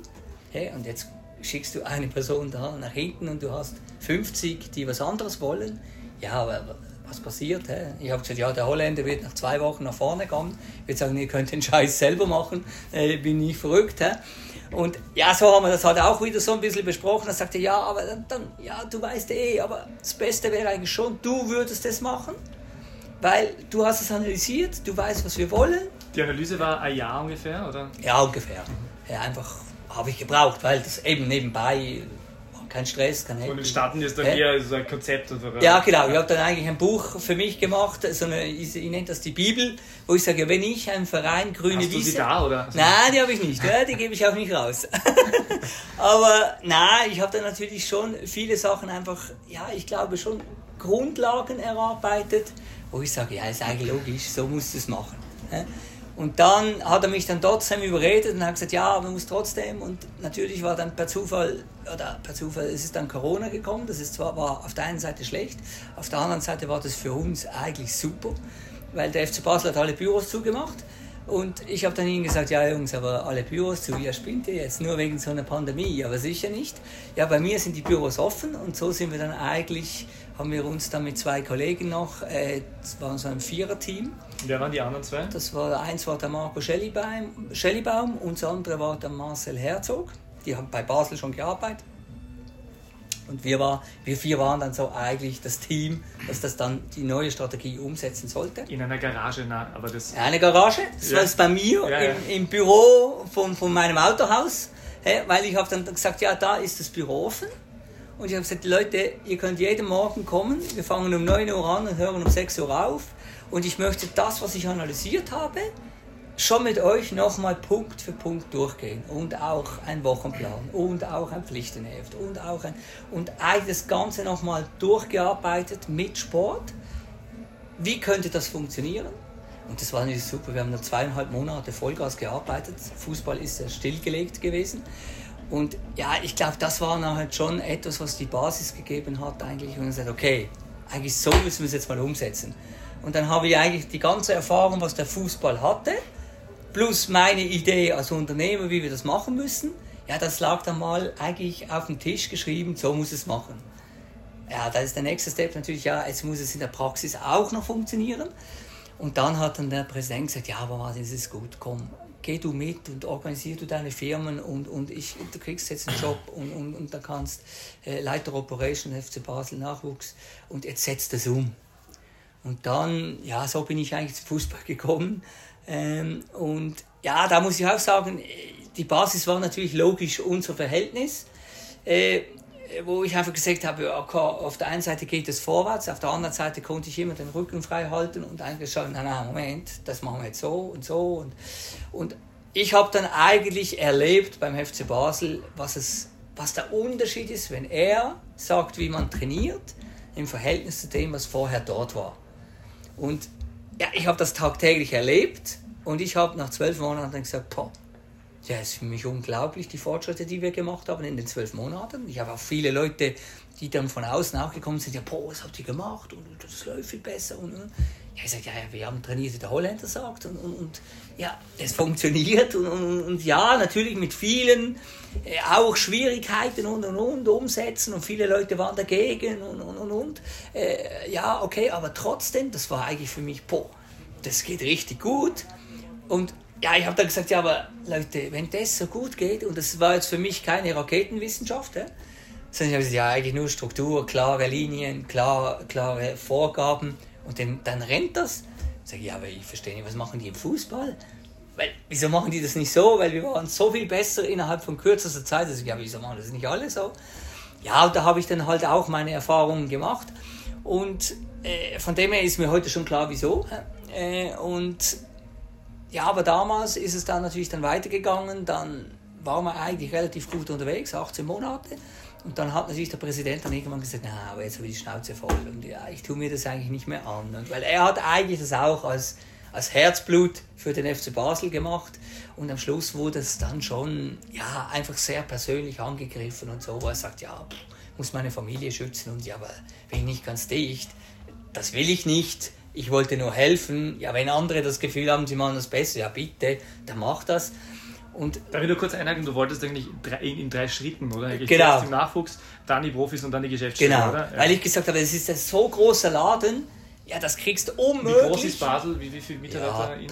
D: Hey, und jetzt schickst du eine Person da nach hinten und du hast 50, die was anderes wollen. Ja, aber was passiert? Hä? Ich habe gesagt, ja, der Holländer wird nach zwei Wochen nach vorne kommen. Ich würde sagen, ihr könnt den Scheiß selber machen. Äh, bin ich verrückt. Hä? Und ja, so haben wir das halt auch wieder so ein bisschen besprochen. Er sagte, ja, aber dann, dann, ja, du weißt eh, aber das Beste wäre eigentlich schon, du würdest das machen. Weil du hast es analysiert, du weißt, was wir wollen.
A: Die Analyse war ein Jahr ungefähr, oder?
D: Ja, ungefähr. Ja, einfach habe ich gebraucht, weil das eben nebenbei kein Stress, kein
A: Und
D: Happy.
A: entstanden ist dann eher so ein Konzept oder
D: Ja, genau. Ich habe dann eigentlich ein Buch für mich gemacht, so eine, ich, ich nenne das die Bibel, wo ich sage, wenn ich einen Verein grüne
A: Hast du sie
D: Wiese.
A: da, oder?
D: Nein, die habe ich nicht, ja, die gebe ich auch nicht raus. Aber nein, ich habe dann natürlich schon viele Sachen einfach, ja, ich glaube schon Grundlagen erarbeitet, wo ich sage, ja, ist eigentlich logisch, so musst du es machen. Und dann hat er mich dann trotzdem überredet und hat gesagt, ja, man muss trotzdem. Und natürlich war dann per Zufall, oder per Zufall, es ist dann Corona gekommen. Das ist zwar war auf der einen Seite schlecht, auf der anderen Seite war das für uns eigentlich super, weil der FC Basel hat alle Büros zugemacht. Und ich habe dann ihnen gesagt, ja Jungs, aber alle Büros zu, ihr spinnt ihr jetzt nur wegen so einer Pandemie, aber sicher nicht. Ja, bei mir sind die Büros offen und so sind wir dann eigentlich, haben wir uns dann mit zwei Kollegen noch, äh, das war so ein Viererteam.
A: Wer waren die anderen zwei?
D: Das war, eins war der Marco Schellibaum, Schellibaum und das andere war der Marcel Herzog. Die haben bei Basel schon gearbeitet. Und wir, war, wir vier waren dann so eigentlich das Team, das das dann die neue Strategie umsetzen sollte.
A: In einer Garage, na, aber das.
D: Eine Garage, das
A: Ja.
D: war es bei mir
A: Ja.
D: Im, im Büro von, von meinem Autohaus, weil ich habe dann gesagt, ja, da ist das Büro offen. Und ich habe gesagt, Leute, ihr könnt jeden Morgen kommen, wir fangen um 9 Uhr an und hören um 6 Uhr auf. Und ich möchte das, was ich analysiert habe, schon mit euch nochmal Punkt für Punkt durchgehen. Und auch ein Wochenplan und auch ein Pflichtenheft und auch ein. Und eigentlich das Ganze nochmal durchgearbeitet mit Sport. Wie könnte das funktionieren? Und das war natürlich super. Wir haben noch zweieinhalb Monate Vollgas gearbeitet. Fußball ist ja stillgelegt gewesen. Und ja, ich glaube, das war dann halt schon etwas, was die Basis gegeben hat eigentlich. Und gesagt, okay, eigentlich so müssen wir es jetzt mal umsetzen. Und dann habe ich eigentlich die ganze Erfahrung, was der Fußball hatte, plus meine Idee als Unternehmer, wie wir das machen müssen, ja, das lag dann mal eigentlich auf dem Tisch geschrieben, so muss es machen. Ja, da ist der nächste Step natürlich, ja, jetzt muss es in der Praxis auch noch funktionieren. Und dann hat dann der Präsident gesagt, ja, aber Martin, es ist gut, komm, geh du mit und organisier du deine Firmen und, und ich, du kriegst jetzt einen Job und, und, und dann kannst äh, Leiter Operation FC Basel Nachwuchs und jetzt setzt das um. Und dann, ja, so bin ich eigentlich zum Fußball gekommen. Ähm, und ja, da muss ich auch sagen, äh, die Basis war natürlich logisch unser Verhältnis. Äh, wo ich einfach gesagt habe, okay, auf der einen Seite geht es vorwärts, auf der anderen Seite konnte ich immer den Rücken frei halten und eigentlich nein, nein, Moment, das machen wir jetzt so und so. Und, und ich habe dann eigentlich erlebt beim FC Basel, was, es, was der Unterschied ist, wenn er sagt, wie man trainiert, im Verhältnis zu dem, was vorher dort war. Und ja, ich habe das tagtäglich erlebt und ich habe nach zwölf Monaten gesagt, boah, ja, ist für mich unglaublich, die Fortschritte, die wir gemacht haben in den zwölf Monaten. Ich habe auch viele Leute, die dann von außen auch gekommen sind, ja, boah, was habt ihr gemacht? Und das läuft viel besser. Und, und. Ja, ich sage, ja, ja, wir haben trainiert, wie der Holländer sagt. Und, und, und ja, es funktioniert. Und, und, und ja, natürlich mit vielen äh, auch Schwierigkeiten und, und, und, umsetzen. Und viele Leute waren dagegen und, und, und, und. Äh, ja, okay, aber trotzdem, das war eigentlich für mich, boah, das geht richtig gut. Und ja, ich habe dann gesagt, ja, aber Leute, wenn das so gut geht, und das war jetzt für mich keine Raketenwissenschaft, ja, sondern ich habe gesagt, ja, eigentlich nur Struktur, klare Linien, klar, klare Vorgaben, und dann, dann rennt das. Ich sage, ja, aber ich verstehe nicht, was machen die im Fußball? Weil, wieso machen die das nicht so? Weil wir waren so viel besser innerhalb von kürzester Zeit. Also, ja, wieso machen das nicht alle so? Ja, da habe ich dann halt auch meine Erfahrungen gemacht. Und äh, von dem her ist mir heute schon klar, wieso. Äh, und ja, aber damals ist es dann natürlich dann weitergegangen. Dann waren wir eigentlich relativ gut unterwegs, 18 Monate. Und dann hat natürlich der Präsident dann irgendwann gesagt, na, aber jetzt habe ich die Schnauze voll und ja, ich tue mir das eigentlich nicht mehr an. Und weil er hat eigentlich das auch als, als Herzblut für den FC Basel gemacht und am Schluss wurde es dann schon ja, einfach sehr persönlich angegriffen und so, wo er sagt, ja, pff, muss meine Familie schützen und ja, aber bin ich nicht ganz dicht, das will ich nicht, ich wollte nur helfen. Ja, wenn andere das Gefühl haben, sie machen das besser, ja bitte, dann mach das. Und
A: Darf ich nur kurz einhaken? Du wolltest eigentlich in, in drei Schritten, oder? Eigentlich
D: Genau.
A: Im Nachwuchs, dann die Profis und dann die Geschäftsstelle,
D: genau,
A: oder? Ja.
D: weil ich gesagt habe, es ist ein so großer Laden, ja, das kriegst du
A: Wie
D: unmöglich.
A: groß ist Basel? Wie, wie viele Mitarbeiter?
D: Ja,
A: in-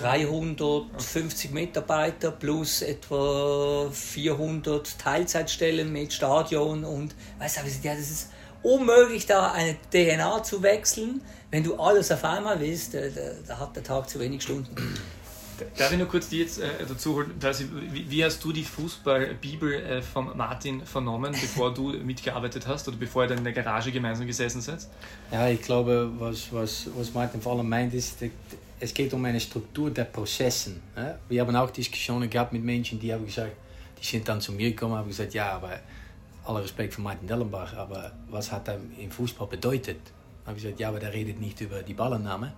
D: 350 Mitarbeiter plus etwa 400 Teilzeitstellen mit Stadion und weißt du, ja, das ist unmöglich, da eine DNA zu wechseln. Wenn du alles auf einmal willst, äh, da, da hat der Tag zu wenig Stunden.
A: Darf ich nur kurz die jetzt äh, dazu holen? Percy, Wie, wie hast du die Fußballbibel äh, von Martin vernommen, bevor du mitgearbeitet hast oder bevor ihr dann in der Garage gemeinsam gesessen seid?
E: Ja, ich glaube, was, was, was Martin vor allem meint, ist, es geht um eine Struktur der Prozessen. hè. Wir haben auch Diskussionen gehabt mit Menschen, die haben gesagt, die sind dann zu mir gekommen und haben gesagt, ja, aber aller Respekt für Martin Dellenbach, aber was hat er im Fußball bedeutet? habe ich gesagt, ja, aber der redet nicht über die Ballannahme.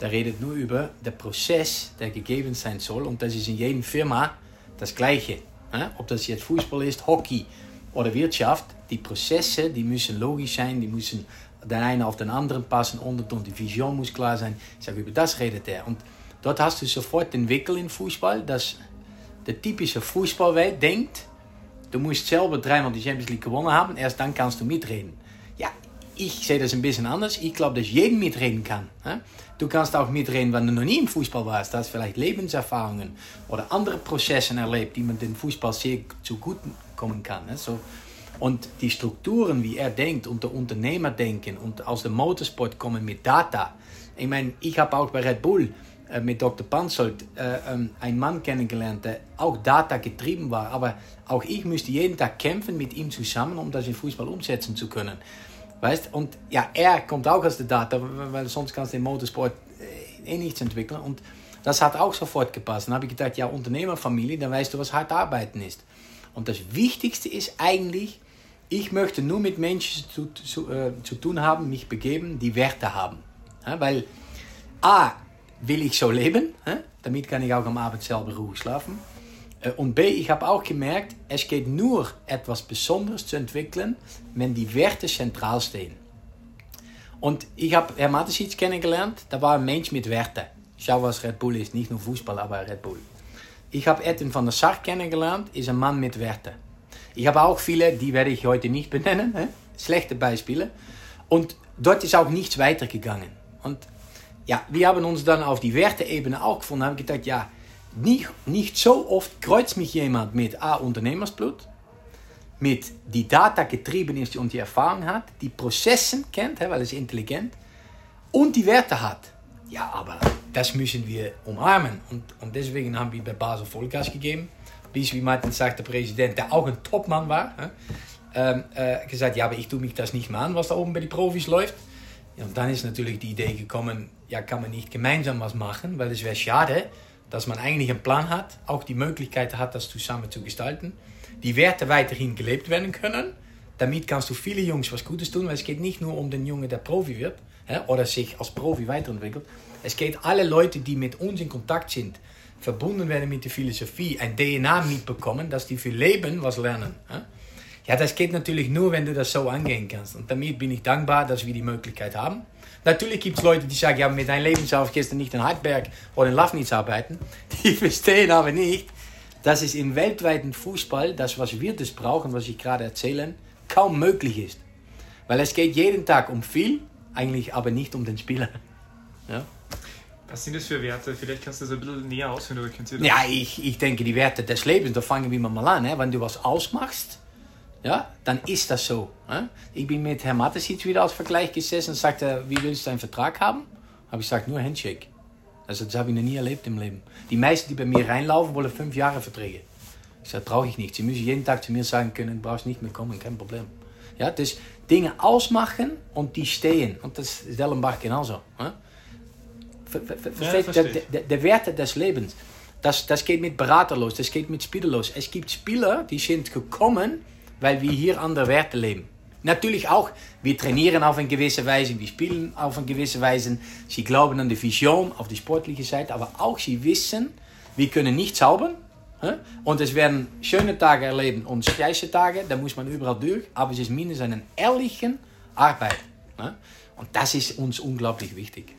E: Der redet nur über den Prozess, der gegeben sein soll. Und das in jedem Firma das Gleiche. Ob das jetzt Fußball ist, Hockey oder Wirtschaft, die Prozesse, die müssen logisch sein, die müssen der eine auf den anderen passen und die Vision muss klar sein. Ich sage, über das redet er. Und dort hast du sofort den Wickel in Fußball, dass der typische Fußballwelt denkt, du musst selber dreimal die Champions League gewonnen haben, erst dann kannst du mitreden. Ja, ich sehe das ein bisschen anders. Ich glaube, dass jeder mitreden kann. Du kannst auch mitreden, wenn du noch nie im Fußball warst. Du hast vielleicht Lebenserfahrungen oder andere Prozesse erlebt, die man den Fußball sehr zugute kommen kann. So. Und die Strukturen, wie er denkt und der Unternehmer denken und aus dem Motorsport kommen mit Data. Ich meine, ich habe auch bei Red Bull äh, mit Dr. Panzold äh, ähm, einen Mann kennengelernt, der auch Data getrieben war. Aber auch ich müsste jeden Tag kämpfen mit ihm zusammen, um das in Fußball umsetzen zu können. Weißt? Und ja, er kommt auch aus der Data, weil sonst kannst du im Motorsport äh, eh nichts entwickeln. Und das hat auch sofort gepasst. Dann habe ich gedacht, ja, Unternehmerfamilie, dann weißt du, was hart arbeiten ist. Und das Wichtigste ist eigentlich, ich möchte nur mit Menschen zu, zu, äh, zu tun haben, mich begeben, die Werte haben. Ja, weil A, will ich so leben, ja, damit kann ich auch am Abend selber ruhig schlafen. Und B, ich habe auch gemerkt, es geht nur etwas Besonderes zu entwickeln, wenn die Werte zentral stehen. Und ich habe Herr Matesic kennengelernt, da war ein Mensch mit Werten. Schau, was Red Bull ist, nicht nur Fußball, aber Red Bull. Ich habe Edwin van der Sar kennengelernt, ist ein Mann mit Werten. Ich habe auch viele, die werde ich heute nicht benennen, hè? schlechte Beispiele. Und dort ist auch nichts weitergegangen. Und ja, wir haben uns dann auf die Werteebene auch gefunden, haben gedacht, ja, nicht, nicht so oft kreuzt mich jemand mit A, Unternehmersblut, mit die Data getrieben ist und die Erfahrung hat, die Prozessen kennt, weil ist intelligent und die Werte hat. Ja, aber das müssen wir umarmen. Und, und deswegen haben wir bei Basel Vollgas gegeben. Bis, wie Martin sagt, der Präsident, der auch ein Topmann war, ähm, äh, gesagt, ja, aber ich tue mich das nicht mehr was da oben bei den Profis läuft. Ja, und dann ist natürlich die Idee gekommen, ja, kann man nicht gemeinsam was machen, weil es wäre schade, dass man eigentlich einen Plan hat, auch die Möglichkeit hat, das zusammen zu gestalten, die Werte weiterhin gelebt werden können. Damit kannst du viele Jungs was Gutes tun, weil es geht nicht nur um den Jungen, der Profi wird hè, oder sich als Profi weiterentwickelt. Es geht alle Leute, die mit uns in Kontakt sind, verbunden werden mit der Philosophie, ein DNA mitbekommen, dass die für Leben was lernen. Hè. Ja, das geht natürlich nur, wenn du das so angehen kannst. Und damit bin ich dankbar, dass wir die Möglichkeit haben. Natürlich gibt es Leute, die sagen, ja, mit deinem Lebenslauf gehst du nicht in Heidberg oder in Lafnitz arbeiten. Die verstehen aber nicht, dass es im weltweiten Fußball, das, was wir das brauchen, was ich gerade erzähle, kaum möglich ist. Weil es geht jeden Tag um viel, eigentlich aber nicht um den Spieler. Ja?
A: Was sind das für Werte? Vielleicht kannst du das ein bisschen näher ausführen. Oder könnt ihr
E: ja, ich, ich denke, die Werte des Lebens, da fangen wir mal an. Ne? Wenn du was ausmachst, ja, dann ist das so. Ich bin mit Herrn Matesic wieder als Vergleich gesessen und sagte, wie willst du einen Vertrag haben? Habe ich gesagt, nur Handshake. Also das habe ich noch nie erlebt im Leben. Die meisten, die bei mir reinlaufen, wollen fünf Jahre Verträge. Ich sage, brauche ich nicht. Sie müssen jeden Tag zu mir sagen können, du brauchst nicht mehr kommen, kein Problem. Ja, dus Dinge ausmachen und die stehen. Und das ist Dellenbach genauso. Ver, ver, ver, ja, der, der, der Werte des Lebens. Das, das geht mit Berater los, das geht mit Spieler los. Es gibt Spieler, die sind gekommen, weil wir hier andere Werte leben. Natürlich auch, wir trainieren auf eine gewisse Weise, wir spielen auf eine gewisse Weise. Sie glauben an die Vision auf die sportliche Seite, aber auch sie wissen, wir können nicht zaubern. Und es werden schöne Tage erleben und scheiße Tage, da muss man überall durch, aber es ist mindestens eine ehrliche Arbeit. Und das ist uns unglaublich wichtig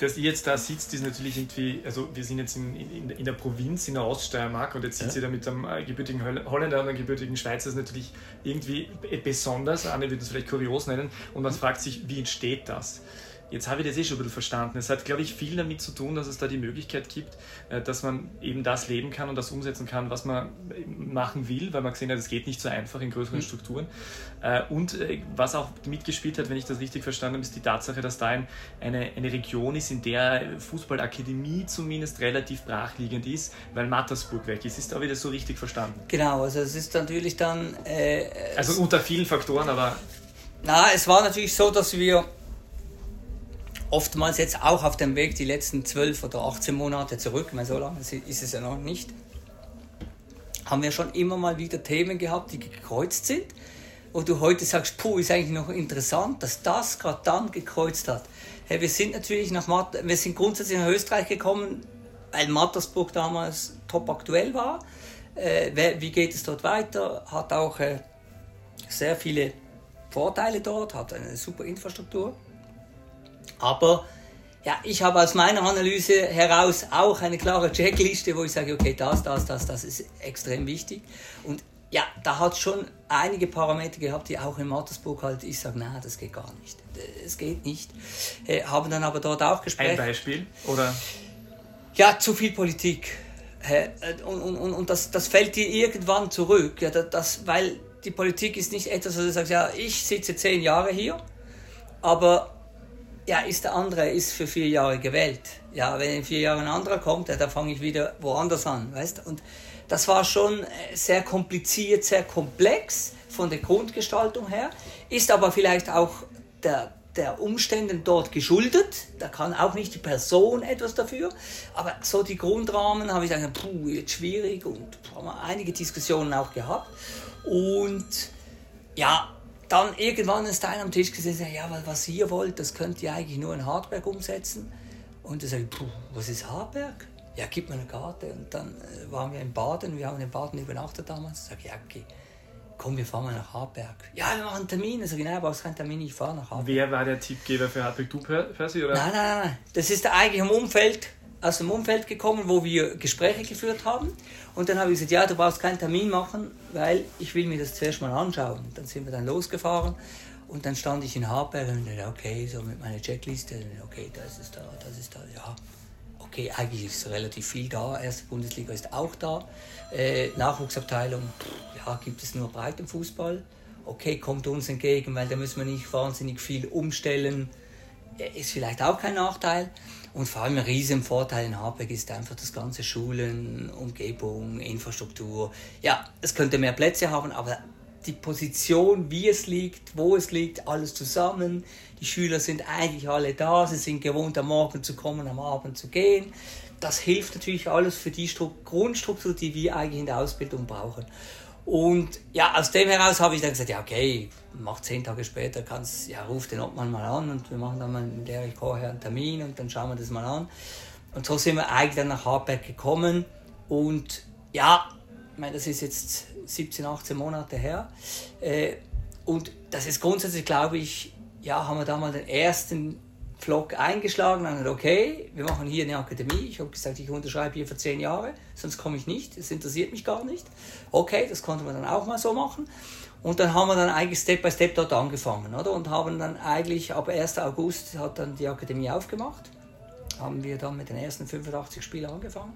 A: dass ihr jetzt da sitzt, ist natürlich irgendwie, also wir sind jetzt in, in, in der Provinz, in der Oststeiermark und jetzt sitzt ja. ihr da mit einem äh, gebürtigen Holländer und einem gebürtigen Schweizer, ist natürlich irgendwie besonders, Anne würde es vielleicht kurios nennen und man fragt sich, wie entsteht das? Jetzt habe ich das eh schon ein bisschen verstanden. Es hat, glaube ich, viel damit zu tun, dass es da die Möglichkeit gibt, äh, dass man eben das leben kann und das umsetzen kann, was man machen will, weil man gesehen hat, es geht nicht so einfach in größeren mhm. Strukturen. Äh, und äh, was auch mitgespielt hat, wenn ich das richtig verstanden habe, ist die Tatsache, dass da ein, eine, eine Region ist, in der Fußballakademie zumindest relativ brachliegend ist, weil Mattersburg weg ist. Ist da wieder so richtig verstanden?
D: Genau, also es ist natürlich dann... Äh,
A: also unter vielen Faktoren, aber...
D: Na, es war natürlich so, dass wir oftmals jetzt auch auf dem Weg die letzten 12 oder 18 Monate zurück, weil so lange ist es ja noch nicht, haben wir schon immer mal wieder Themen gehabt, die gekreuzt sind. wo du heute sagst, puh, ist eigentlich noch interessant, dass das gerade dann gekreuzt hat. Hey, wir sind natürlich nach Mat wir sind grundsätzlich nach Österreich gekommen, weil Mattersburg damals top aktuell war. Äh, wie geht es dort weiter? Hat auch äh, sehr viele Vorteile dort, hat eine super Infrastruktur. Aber ja, ich habe aus meiner Analyse heraus auch eine klare Checkliste, wo ich sage, okay, das, das, das, das ist extrem wichtig. Und ja, da hat es schon einige Parameter gehabt, die auch in Mattersburg halt, ich sage, nein, das geht gar nicht. Es geht nicht. Äh, haben dann aber dort auch Gespräche.
A: Ein Beispiel? Oder?
D: Ja, zu viel Politik. Äh, und, und, und das, das fällt dir irgendwann zurück. Ja, das, weil die Politik ist nicht etwas, wo du sagst, ja, ich sitze zehn Jahre hier, aber ja, ist der andere ist für vier Jahre gewählt. Ja, wenn in vier Jahren ein anderer kommt, ja, dann fange ich wieder woanders an, weißt Und das war schon äh, sehr kompliziert, sehr komplex von der Grundgestaltung her, ist aber vielleicht auch der, der Umständen dort geschuldet. Da kann auch nicht die Person etwas dafür. Aber so die Grundrahmen habe ich gesagt, puh, jetzt schwierig und haben wir einige Diskussionen auch gehabt. Und ja, dann irgendwann ist einer am Tisch gesessen, ja, was ihr wollt, das könnt ihr eigentlich nur in Hartberg umsetzen. Und er sagt, was ist Hartberg? Ja, gib mir eine Karte. Und dann äh, waren wir in Baden, wir haben in Baden übernachtet damals. Ich sage, ja, okay, komm, wir fahren mal nach Hartberg. Ja, wir machen einen Termin. Ich sage, nein, brauchst keinen Termin, ich fahre nach Hartberg.
A: Wer war der Tippgeber für Hartberg? Du, Percy? Oder?
D: Nein, nein, nein. Das ist eigentlich im Umfeld aus dem Umfeld gekommen, wo wir Gespräche geführt haben. Und dann habe ich gesagt, ja, du brauchst keinen Termin machen, weil ich will mir das zuerst mal anschauen. Dann sind wir dann losgefahren und dann stand ich in Hartberg und dachte, okay, so mit meiner Checkliste, okay, das ist da, das ist da, ja. Okay, eigentlich ist relativ viel da. Erste Bundesliga ist auch da. Äh, Nachwuchsabteilung, ja, gibt es nur Breitenfußball. Okay, kommt uns entgegen, weil da müssen wir nicht wahnsinnig viel umstellen. Ist vielleicht auch kein Nachteil. Und vor allem ein riesen Vorteil in Hartberg ist einfach das ganze Schulen, Umgebung, Infrastruktur. Ja, es könnte mehr Plätze haben, aber die Position, wie es liegt, wo es liegt, alles zusammen. Die Schüler sind eigentlich alle da, sie sind gewohnt, am Morgen zu kommen, am Abend zu gehen. Das hilft natürlich alles für die Grundstruktur, die wir eigentlich in der Ausbildung brauchen. Und ja, aus dem heraus habe ich dann gesagt, ja okay, mach zehn Tage später, kannst, ja, ruf den Obmann mal an und wir machen dann mal mit Erich vorher einen Termin und dann schauen wir das mal an. Und so sind wir eigentlich dann nach Hartberg gekommen und ja, ich meine, das ist jetzt 17, 18 Monate her. Äh, und das ist grundsätzlich, glaube ich, ja, haben wir da mal den ersten Vlog eingeschlagen und okay, wir machen hier eine Akademie. Ich habe gesagt, ich unterschreibe hier für zehn Jahre, sonst komme ich nicht, das interessiert mich gar nicht. Okay, das konnte man dann auch mal so machen. Und dann haben wir dann eigentlich Step by Step dort angefangen, oder? Und haben dann eigentlich ab 1. August hat dann die Akademie aufgemacht. Haben wir dann mit den ersten 85 Spielern angefangen.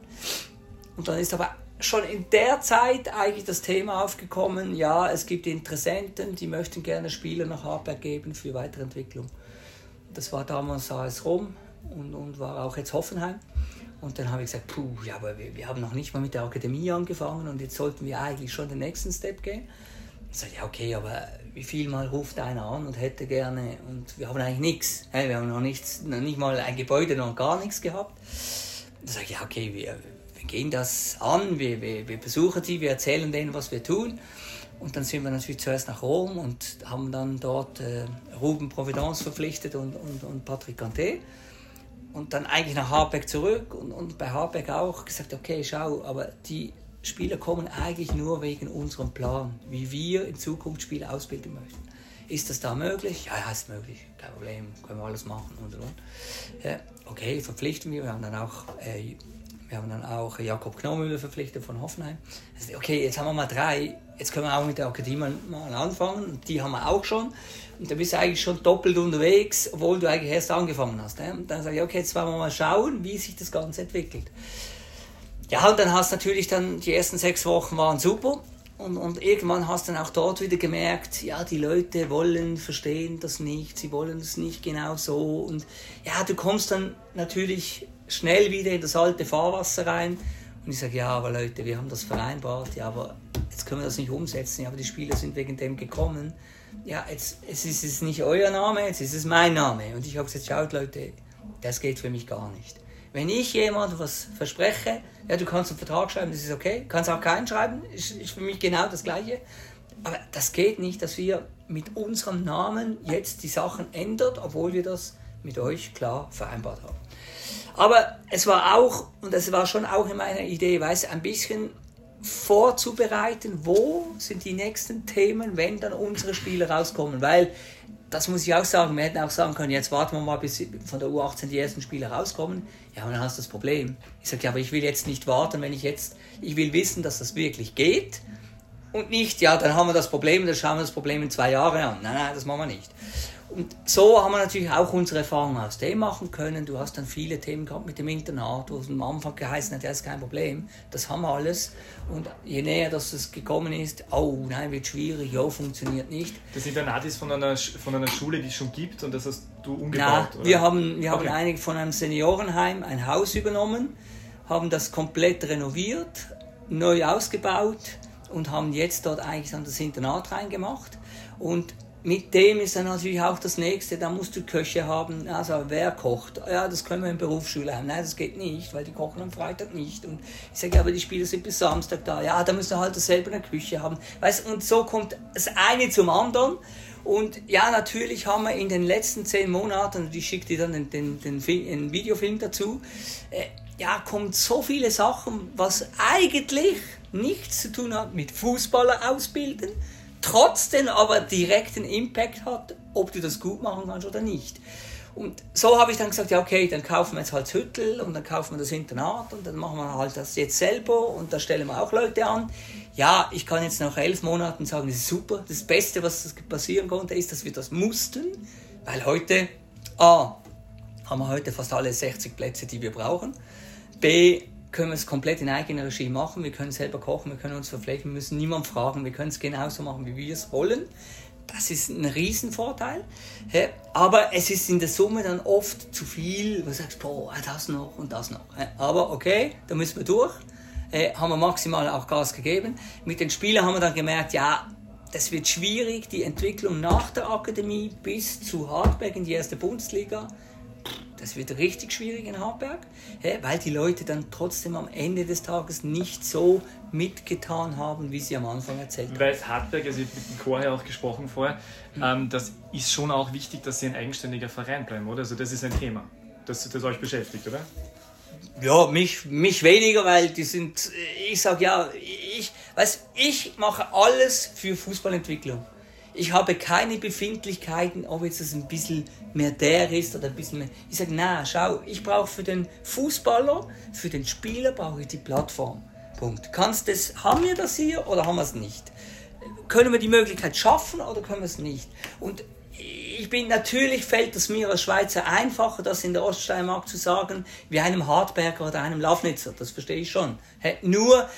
D: Und dann ist aber schon in der Zeit eigentlich das Thema aufgekommen, ja, es gibt Interessenten, die möchten gerne Spieler nach Hartberg geben für Weiterentwicklung. Das war damals AS Rom und, und war auch jetzt Hoffenheim. Und dann habe ich gesagt, puh, ja, aber wir, wir haben noch nicht mal mit der Akademie angefangen und jetzt sollten wir eigentlich schon den nächsten Step gehen. Ich sage, ja, okay, aber wie viel Mal ruft einer an und hätte gerne, und wir haben eigentlich nichts. Wir haben noch, nichts, noch nicht mal ein Gebäude, noch gar nichts gehabt. Da sage ich, ja, okay, wir, wir gehen das an, wir, wir, wir besuchen sie, wir erzählen denen, was wir tun. Und dann sind wir natürlich zuerst nach Rom und haben dann dort äh, Ruben Providence verpflichtet und, und, und Patrick Canté. Und dann eigentlich nach Harbeck zurück und, und bei Harbeck auch gesagt, okay, schau, aber die Spieler kommen eigentlich nur wegen unserem Plan, wie wir in Zukunft Spieler ausbilden möchten. Ist das da möglich? Ja, ja, ist möglich, kein Problem, können wir alles machen und und und. Ja, okay, verpflichten wir. Wir haben dann auch äh, wir haben dann auch Jakob Knomüller verpflichtet von Hoffenheim. Also, okay, jetzt haben wir mal drei, jetzt können wir auch mit der Akademie mal anfangen. Die haben wir auch schon. Und da bist du eigentlich schon doppelt unterwegs, obwohl du eigentlich erst angefangen hast. Ne? Und dann sage ich, okay, jetzt wollen wir mal schauen, wie sich das Ganze entwickelt. Ja, und dann hast du natürlich dann, die ersten sechs Wochen waren super. Und, und irgendwann hast du dann auch dort wieder gemerkt, ja, die Leute wollen, verstehen das nicht, sie wollen es nicht genau so. Und ja, du kommst dann natürlich schnell wieder in das alte Fahrwasser rein. Und ich sage, ja, aber Leute, wir haben das vereinbart, ja, aber jetzt können wir das nicht umsetzen, ja, aber die Spieler sind wegen dem gekommen. Ja, jetzt, jetzt ist es nicht euer Name, jetzt ist es mein Name. Und ich habe gesagt, schaut Leute, das geht für mich gar nicht. Wenn ich jemandem was verspreche, ja, du kannst einen Vertrag schreiben, das ist okay, kannst auch keinen schreiben, ist, ist für mich genau das Gleiche. Aber das geht nicht, dass wir mit unserem Namen jetzt die Sachen ändern, obwohl wir das mit euch klar vereinbart haben. Aber es war auch, und es war schon auch in meiner Idee, weiß ein bisschen vorzubereiten, wo sind die nächsten Themen, wenn dann unsere Spiele rauskommen. Weil, das muss ich auch sagen, wir hätten auch sagen können, jetzt warten wir mal, bis von der U18 die ersten Spiele rauskommen. Ja, und dann hast du das Problem. Ich sage, ja, aber ich will jetzt nicht warten, wenn ich jetzt, ich will wissen, dass das wirklich geht. Und nicht, ja, dann haben wir das Problem, dann schauen wir das Problem in zwei Jahren an. Nein, nein, das machen wir nicht. Und so haben wir natürlich auch unsere Erfahrungen aus dem machen können. Du hast dann viele Themen gehabt mit dem Internat, wo es am Anfang geheißen hat, ja, ist kein Problem, das haben wir alles. Und je näher dass es gekommen ist, oh nein, wird schwierig, oh, funktioniert nicht.
A: Das Internat ist von einer, von einer Schule, die es schon gibt und das hast du umgebaut?
D: Nein, wir haben, wir okay. haben einig von einem Seniorenheim ein Haus übernommen, haben das komplett renoviert, neu ausgebaut und haben jetzt dort eigentlich dann das Internat reingemacht. Und mit dem ist dann natürlich auch das nächste, da musst du Köche haben, also wer kocht? Ja, das können wir in Berufsschule haben. Nein, das geht nicht, weil die kochen am Freitag nicht. Und ich sage, ja, aber die Spieler sind bis Samstag da. Ja, da müssen wir halt selber eine Küche haben. Weißt, und so kommt das eine zum anderen. Und ja, natürlich haben wir in den letzten zehn Monaten, und ich schicke dir dann den, den, den, den Videofilm dazu, äh, ja, kommt so viele Sachen, was eigentlich nichts zu tun hat mit Fußballer ausbilden, trotzdem aber direkten Impact hat, ob du das gut machen kannst oder nicht. Und so habe ich dann gesagt, ja okay, dann kaufen wir jetzt halt Hüttel und dann kaufen wir das Internat und dann machen wir halt das jetzt selber und da stellen wir auch Leute an. Ja, ich kann jetzt nach elf Monaten sagen, das ist super. Das Beste, was passieren konnte, ist, dass wir das mussten, weil heute, A, haben wir heute fast alle 60 Plätze, die wir brauchen. B, können wir es komplett in eigener Regie machen. Wir können selber kochen, wir können uns verpflegen, wir müssen niemanden fragen, wir können es genauso machen, wie wir es wollen. Das ist ein Riesenvorteil. Aber es ist in der Summe dann oft zu viel, wo du sagst, boah, das noch und das noch. Aber okay, da müssen wir durch. Haben wir maximal auch Gas gegeben. Mit den Spielern haben wir dann gemerkt, ja, das wird schwierig, die Entwicklung nach der Akademie bis zu Hartberg in die erste Bundesliga das wird richtig schwierig in Hartberg, weil die Leute dann trotzdem am Ende des Tages nicht so mitgetan haben, wie sie am Anfang erzählt haben.
A: Weil Hartberg, also ich habe mit dem Chor ja auch gesprochen vorher, mhm. ähm, das ist schon auch wichtig, dass sie ein eigenständiger Verein bleiben, oder? Also das ist ein Thema, das, das euch beschäftigt, oder?
D: Ja, mich, mich weniger, weil die sind, ich sage ja, ich, weiß, ich mache alles für Fußballentwicklung ich habe keine Befindlichkeiten, ob jetzt das ein bisschen mehr der ist oder ein bisschen mehr. Ich sage, na, schau, ich brauche für den Fußballer, für den Spieler brauche ich die Plattform. Punkt. Kannst das, haben wir das hier oder haben wir es nicht? Können wir die Möglichkeit schaffen oder können wir es nicht? Und ich bin natürlich fällt es mir als Schweizer einfacher, das in der Oststeiermark zu sagen, wie einem Hartberger oder einem Lafnitzer. Das verstehe ich schon. Nur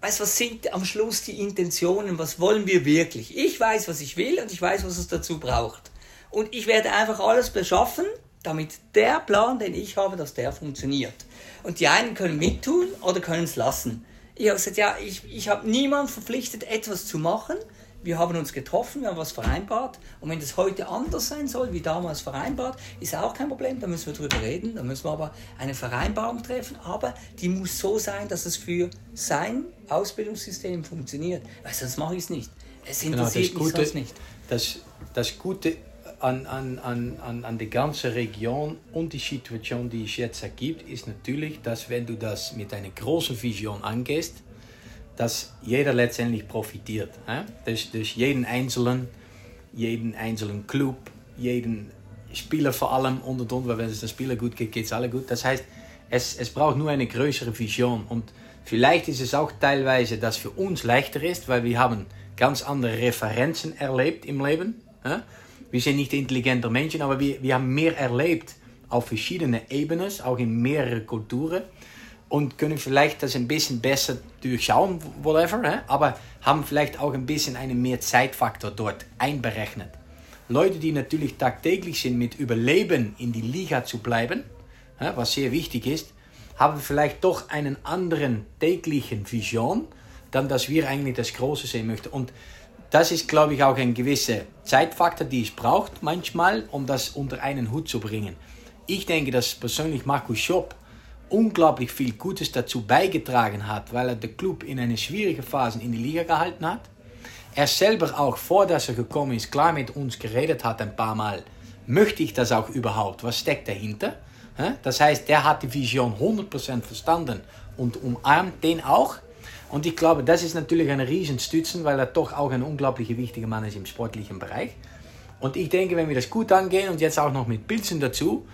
D: weißt, was sind am Schluss die Intentionen, was wollen wir wirklich? Ich weiß, was ich will und ich weiß, was es dazu braucht. Und ich werde einfach alles beschaffen, damit der Plan, den ich habe, dass der funktioniert. Und die einen können mittun oder können es lassen. Ich habe gesagt, ja, ich, ich habe niemanden verpflichtet, etwas zu machen wir haben uns getroffen, wir haben was vereinbart. Und wenn das heute anders sein soll, wie damals vereinbart, ist auch kein Problem, da müssen wir drüber reden. Da müssen wir aber eine Vereinbarung treffen, aber die muss so sein, dass es für sein Ausbildungssystem funktioniert. Weil sonst mache ich es nicht. Es interessiert genau, mich sonst nicht.
E: Das, das Gute an, an, an, an der ganzen Region und die Situation, die es jetzt ergibt, ist natürlich, dass wenn du das mit einer großen Vision angehst, dass jeder letztendlich profitiert. Hè? Dus, dus jeden Einzelnen, jeden einzelnen Club, jeden Spieler vor allem und und und, weil wenn es den Spieler gut geht, geht es alle gut. Das heißt, es, es braucht nur eine größere Vision und vielleicht ist es auch teilweise, dass für uns leichter ist, weil wir haben ganz andere Referenzen erlebt im Leben. Hè? Wir sind nicht intelligenter Menschen, aber wir, wir haben mehr erlebt auf verschiedenen Ebenen, auch in mehreren Kulturen und können vielleicht das ein bisschen besser durchschauen, whatever, hè? aber haben vielleicht auch ein bisschen einen mehr Zeitfaktor dort einberechnet. Leute, die natürlich tagtäglich sind mit Überleben in die Liga zu bleiben, hè, was sehr wichtig ist, haben vielleicht doch einen anderen täglichen Vision, dann dass wir eigentlich das Große sehen möchten. Und das ist, glaube ich, auch ein gewisser Zeitfaktor, die es braucht manchmal, um das unter einen Hut zu bringen. Ich denke, dass persönlich Markus Schopp unglaublich viel Gutes dazu beigetragen hat, weil er den Club in eine schwierige Phase in die Liga gehalten hat. er selber auch, vor dass er gekommen ist, klar mit uns geredet hat ein paar Mal, möchte ich das auch überhaupt? Was steckt dahinter? Das heißt, der hat die Vision 100% verstanden und umarmt den auch. Und ich glaube, das ist natürlich ein Riesenstützen, weil er doch auch ein unglaublich wichtiger Mann ist im sportlichen Bereich. Und ich denke, wenn wir das gut angehen und jetzt auch noch mit Pilzen dazu,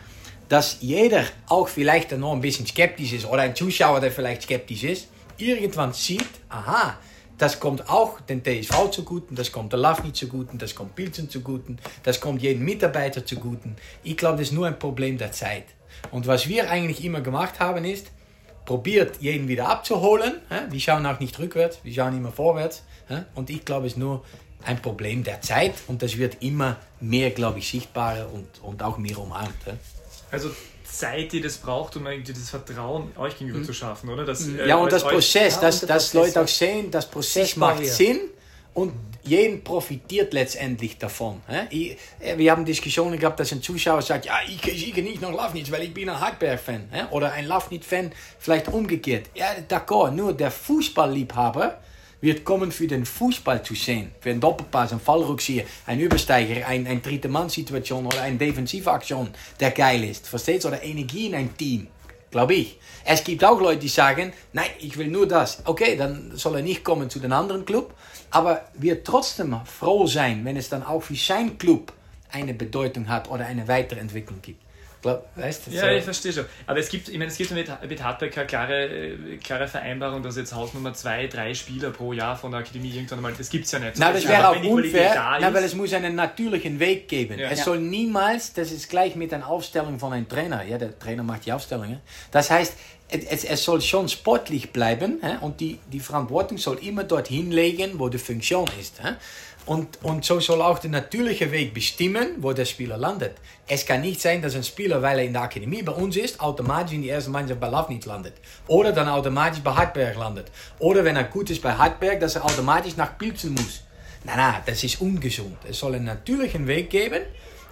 E: dass jeder auch vielleicht noch ein bisschen skeptisch ist oder ein Zuschauer, der vielleicht skeptisch ist, irgendwann sieht, aha, das kommt auch den TSV zuguten, das kommt der Lafni zuguten, das kommt Pilzen zuguten, das kommt jedem Mitarbeiter zuguten. Ich glaube, das ist nur ein Problem der Zeit. Und was wir eigentlich immer gemacht haben, ist, probiert jeden wieder abzuholen. Wir schauen auch nicht rückwärts, wir schauen immer vorwärts. Und ich glaube, es ist nur ein Problem der Zeit und das wird immer mehr, glaube ich, sichtbarer und, und auch mehr umarmt.
A: Also Zeit, die das braucht, um irgendwie das Vertrauen euch gegenüber mhm. zu schaffen, oder? Das,
E: äh, ja, und das Prozess, dass, dass Leute auch sehen, das Prozess macht Sinn und jeden profitiert letztendlich davon. Ich, äh, wir haben Diskussionen gehabt, dass ein Zuschauer sagt, ja, ich, gehe nicht nach Lafnitz, weil ich bin ein Hartberg-Fan. Oder ein Lafnitz-Fan vielleicht umgekehrt. Ja, d'accord, nur der Fußballliebhaber wird kommen für den Fußball zu sehen. Für einen Doppelpass, einen Fallrückzieher, ein Übersteiger, ein, ein dritte Mann-Situation oder eine defensive Aktion, der geil ist. Versteht Oder Energie in ein Team. Glaube ich. Es gibt auch Leute, die sagen, nein, ich will nur das. Okay, dann soll er nicht kommen zu den anderen Club. Aber wird trotzdem froh sein, wenn es dann auch für sein Club eine Bedeutung hat oder eine Weiterentwicklung gibt.
A: Glaub, weißt du, ja, so. ich verstehe schon. Aber es gibt, ich meine, es gibt mit, mit Hardback keine klare, äh, klare Vereinbarung, dass jetzt Hausnummer zwei, drei Spieler pro Jahr von der Akademie irgendwann mal, das gibt es ja nicht.
E: Na, das wäre auch unfair, na, weil es muss einen natürlichen Weg geben. Ja. Es ja. soll niemals, das ist gleich mit einer Aufstellung von einem Trainer, ja, der Trainer macht die Aufstellung. Das heißt, es, es soll schon sportlich bleiben und die, die Verantwortung soll immer dorthin legen, wo die Funktion ist. Und, und so soll auch der natürliche Weg bestimmen, wo der Spieler landet. Es kann nicht sein, dass ein Spieler, weil er in der Akademie bei uns ist, automatisch in die erste Mannschaft bei Lafnitz landet. Oder dann automatisch bei Hartberg landet. Oder wenn er gut ist bei Hartberg, dass er automatisch nach Pilzen muss. Nein, nein, das ist ungesund. Es soll einen natürlichen Weg geben.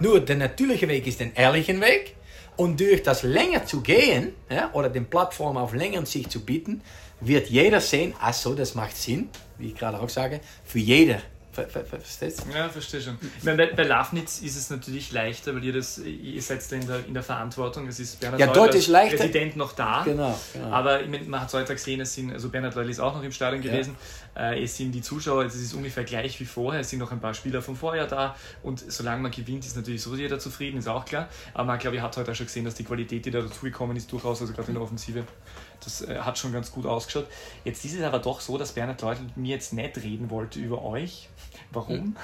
E: Nur der natürliche Weg ist ein ehrlicher Weg. Und durch das länger zu gehen, ja, oder den Plattform auf längere Sicht zu bieten, wird jeder sehen, ach so, das macht Sinn, wie ich gerade auch sage, für jeder
A: Verstehst du? Ja, verstehe schon. Ich meine, bei, bei Lafnitz ist es natürlich leichter, weil ihr das, ihr seid da in der, in der Verantwortung. Es ist
E: Bernhard ja, dort ist leichter.
A: Präsident noch da.
E: Genau. genau.
A: Aber ich meine, man hat es heute gesehen, es sind, also Bernhard Leul ist auch noch im Stadion gewesen. Ja. Äh, es sind die Zuschauer, es ist ungefähr gleich wie vorher. Es sind noch ein paar Spieler vom Vorjahr da. Und solange man gewinnt, ist natürlich so jeder zufrieden, ist auch klar. Aber man, glaube ich, hat heute auch schon gesehen, dass die Qualität, die da dazugekommen ist, durchaus, also gerade in der Offensive, das äh, hat schon ganz gut ausgeschaut. Jetzt ist es aber doch so, dass Bernhard Leutl mir jetzt nicht reden wollte über euch, Warum? Hm.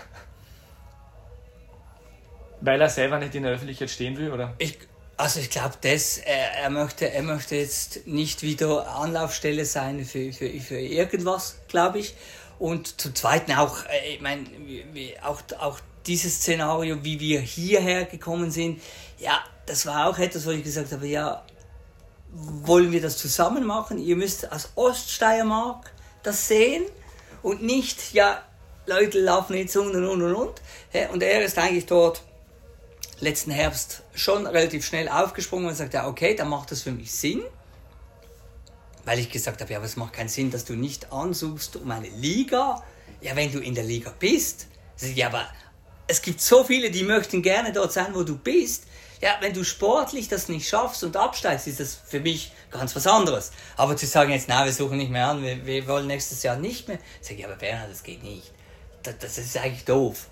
A: Weil er selber nicht in der Öffentlichkeit stehen will, oder?
D: Ich, also ich glaube, das, er, er, möchte, er möchte jetzt nicht wieder Anlaufstelle sein für, für, für irgendwas, glaube ich. Und zum Zweiten auch, äh, ich meine, auch, auch dieses Szenario, wie wir hierher gekommen sind, ja, das war auch etwas, wo ich gesagt habe, ja, wollen wir das zusammen machen? Ihr müsst aus Oststeiermark das sehen und nicht, ja, Leute laufen jetzt und und und und. Und er ist eigentlich dort letzten Herbst schon relativ schnell aufgesprungen und sagt, ja, okay, dann macht das für mich Sinn. Weil ich gesagt habe, ja, aber es macht keinen Sinn, dass du nicht ansuchst um eine Liga. Ja, wenn du in der Liga bist. Ja, aber es gibt so viele, die möchten gerne dort sein, wo du bist. Ja, wenn du sportlich das nicht schaffst und absteigst, ist das für mich ganz was anderes. Aber zu sagen jetzt, na, wir suchen nicht mehr an, wir, wir wollen nächstes Jahr nicht mehr, sage ich, aber Bernhard, das geht nicht das ist eigentlich doof.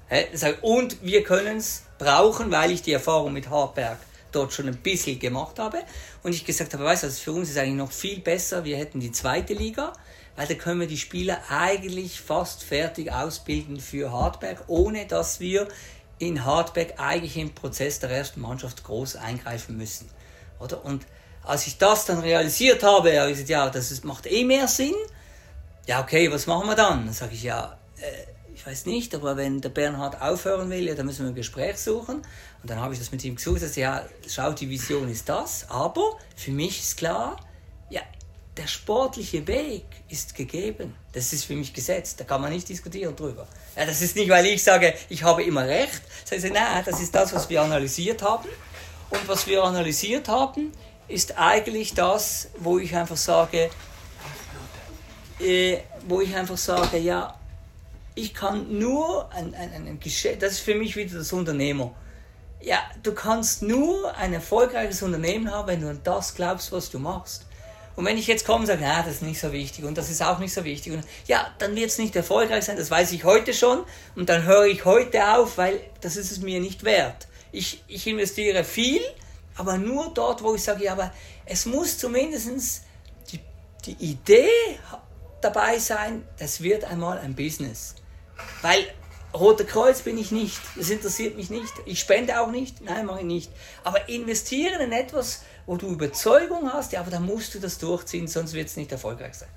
D: Und wir können es brauchen, weil ich die Erfahrung mit Hartberg dort schon ein bisschen gemacht habe. Und ich gesagt habe, weißt du, für uns ist eigentlich noch viel besser, wir hätten die zweite Liga, weil da können wir die Spieler eigentlich fast fertig ausbilden für Hartberg, ohne dass wir in Hartberg eigentlich im Prozess der ersten Mannschaft groß eingreifen müssen. Oder? Und als ich das dann realisiert habe, habe ich gesagt, ja, das macht eh mehr Sinn. Ja, okay, was machen wir dann? Dann sage ich, ja, äh, ich weiß nicht, aber wenn der Bernhard aufhören will, ja, dann müssen wir ein Gespräch suchen. Und dann habe ich das mit ihm gesucht, dass ja, schau, die Vision ist das, aber für mich ist klar, der sportliche Weg ist gegeben. Das ist für mich gesetzt. Da kann man nicht diskutieren drüber. Ja, das ist nicht, weil ich sage, ich habe immer recht. Das heißt, nein, das ist das, was wir analysiert haben. Und was wir analysiert haben, ist eigentlich das, wo ich einfach sage, äh, wo ich einfach sage, ja, ich kann nur ein, ein, ein Geschäft, das ist für mich wieder das Unternehmer. Ja, du kannst nur ein erfolgreiches Unternehmen haben, wenn du an das glaubst, was du machst. Und wenn ich jetzt komme und sage, na, das ist nicht so wichtig und das ist auch nicht so wichtig, und, ja, dann wird es nicht erfolgreich sein, das weiß ich heute schon und dann höre ich heute auf, weil das ist es mir nicht wert. Ich, ich investiere viel, aber nur dort, wo ich sage, ja, aber es muss zumindest die, die Idee dabei sein, das wird einmal ein Business. Weil Roter Kreuz bin ich nicht, das interessiert mich nicht. Ich spende auch nicht, nein, mache ich nicht. Aber investieren in etwas, wo du Überzeugung hast, ja, aber dann musst du das durchziehen, sonst wird es nicht erfolgreich sein.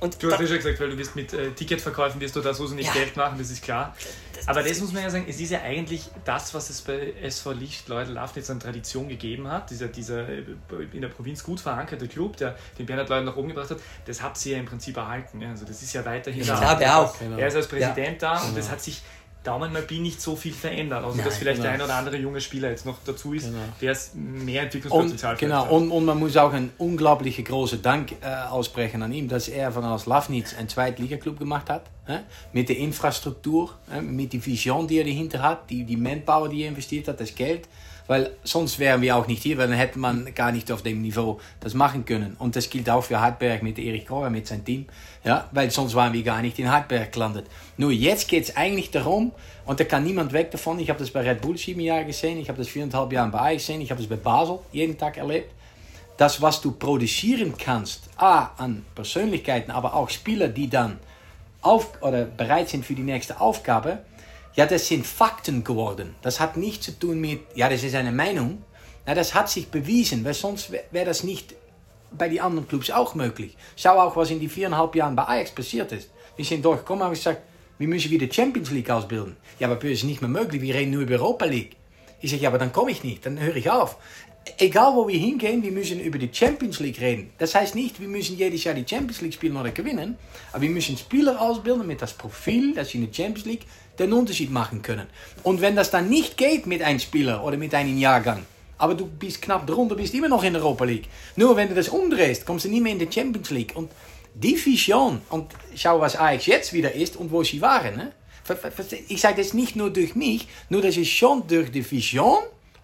A: Und du hast ja schon gesagt, weil du wirst mit äh, Ticketverkäufen wirst du da so nicht ja. Geld machen, das ist klar. Das, Aber das, das muss man ja sagen, es ist ja eigentlich das, was es bei SV Licht, Leute, Lafnitz an Tradition gegeben hat, dieser, dieser äh, in der Provinz gut verankerte Club, der den Bernhard Leute nach oben gebracht hat, das hat sie ja im Prinzip erhalten. Also das ist ja weiterhin
D: ich da. Glaube auch.
A: Er ist als Präsident ja. da und genau. das hat sich Daumen mal Bi nicht so viel verändert. Also, Nein, dass vielleicht genau. der ein oder andere junge Spieler jetzt noch dazu ist, genau. der es mehr Entwicklungspotenzial
E: und, Genau, und, und, man muss auch einen unglaublichen großen Dank äh, aussprechen an ihm, dass er von aus Lafnitz einen Zweitliga-Club gemacht hat. Äh, mit der Infrastruktur, äh, mit der Vision, die er dahinter hat, die, die Manpower, die er investiert hat, das Geld. Weil sonst wären wir auch nicht hier, weil dann hätte man gar nicht auf dem Niveau das machen können. Und das gilt auch für Hartberg mit Erich Kroger, mit seinem Team. Ja, weil sonst waren wir gar nicht in Hartberg gelandet. Nur jetzt geht es eigentlich darum, und da kann niemand weg davon. Ich habe das bei Red Bull sieben Jahre gesehen, ich habe das viereinhalb Jahre bei Ajax gesehen, ich habe das bei Basel jeden Tag erlebt. Das, was du produzieren kannst, A, an Persönlichkeiten, aber auch Spieler, die dann auf, oder bereit sind für die nächste Aufgabe, ja, das sind Fakten geworden. Das hat nichts zu tun mit, ja, das ist eine Meinung. Ja, das hat sich bewiesen, weil sonst wäre das nicht bei den anderen Clubs auch möglich. Schau auch, was in die viereinhalb Jahren bei Ajax passiert ist. Wir sind durchgekommen und haben gesagt, wir müssen wieder Champions League ausbilden. Ja, aber das ist nicht mehr möglich, wir reden nur über Europa League. Ich sage, ja, aber dann komme ich nicht, dann höre ich auf. Egal wo wir hingehen, wir müssen über die Champions League reden. Das heißt nicht, wir müssen jedes Jahr die Champions League spielen oder gewinnen, aber wir müssen Spieler ausbilden mit das Profil, dass sie in der Champions League den Unterschied machen können. Und wenn das dann nicht geht mit einem Spieler oder mit einem Jahrgang, aber du bist knapp drunter, bist immer noch in der Europa League. Nur wenn du das umdrehst, kommst du nicht mehr in die Champions League. Und die Vision, und schau, was Ajax jetzt wieder ist und wo sie waren. Ne? Ich sage das nicht nur durch mich, nur das ist schon durch die Vision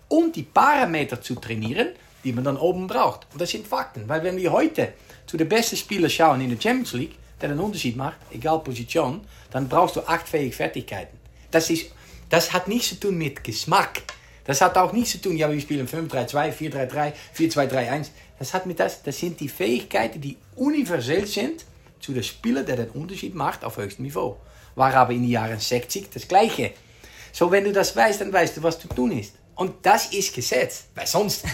E: und die Parameter zu trainieren, die man dann oben braucht. Und das sind Fakten, weil wenn wir heute zu den besten Spielern schauen in der Champions League, der einen Unterschied macht, egal Position, dann brauchst du acht fähige Fertigkeiten. Das, ist, das hat nichts zu tun mit Geschmack. Das hat auch nichts zu tun, ja, wir spielen 5-3-2, 4-3-3, 4-2-3-1. Das das, das sind die Fähigkeiten, die universell sind zu der Spieler, der den Unterschied macht auf höchstem Niveau. War aber in den Jahren 60 das Gleiche. So, wenn du das weißt, dann weißt du, was zu tun ist. Und das ist Gesetz, weil sonst,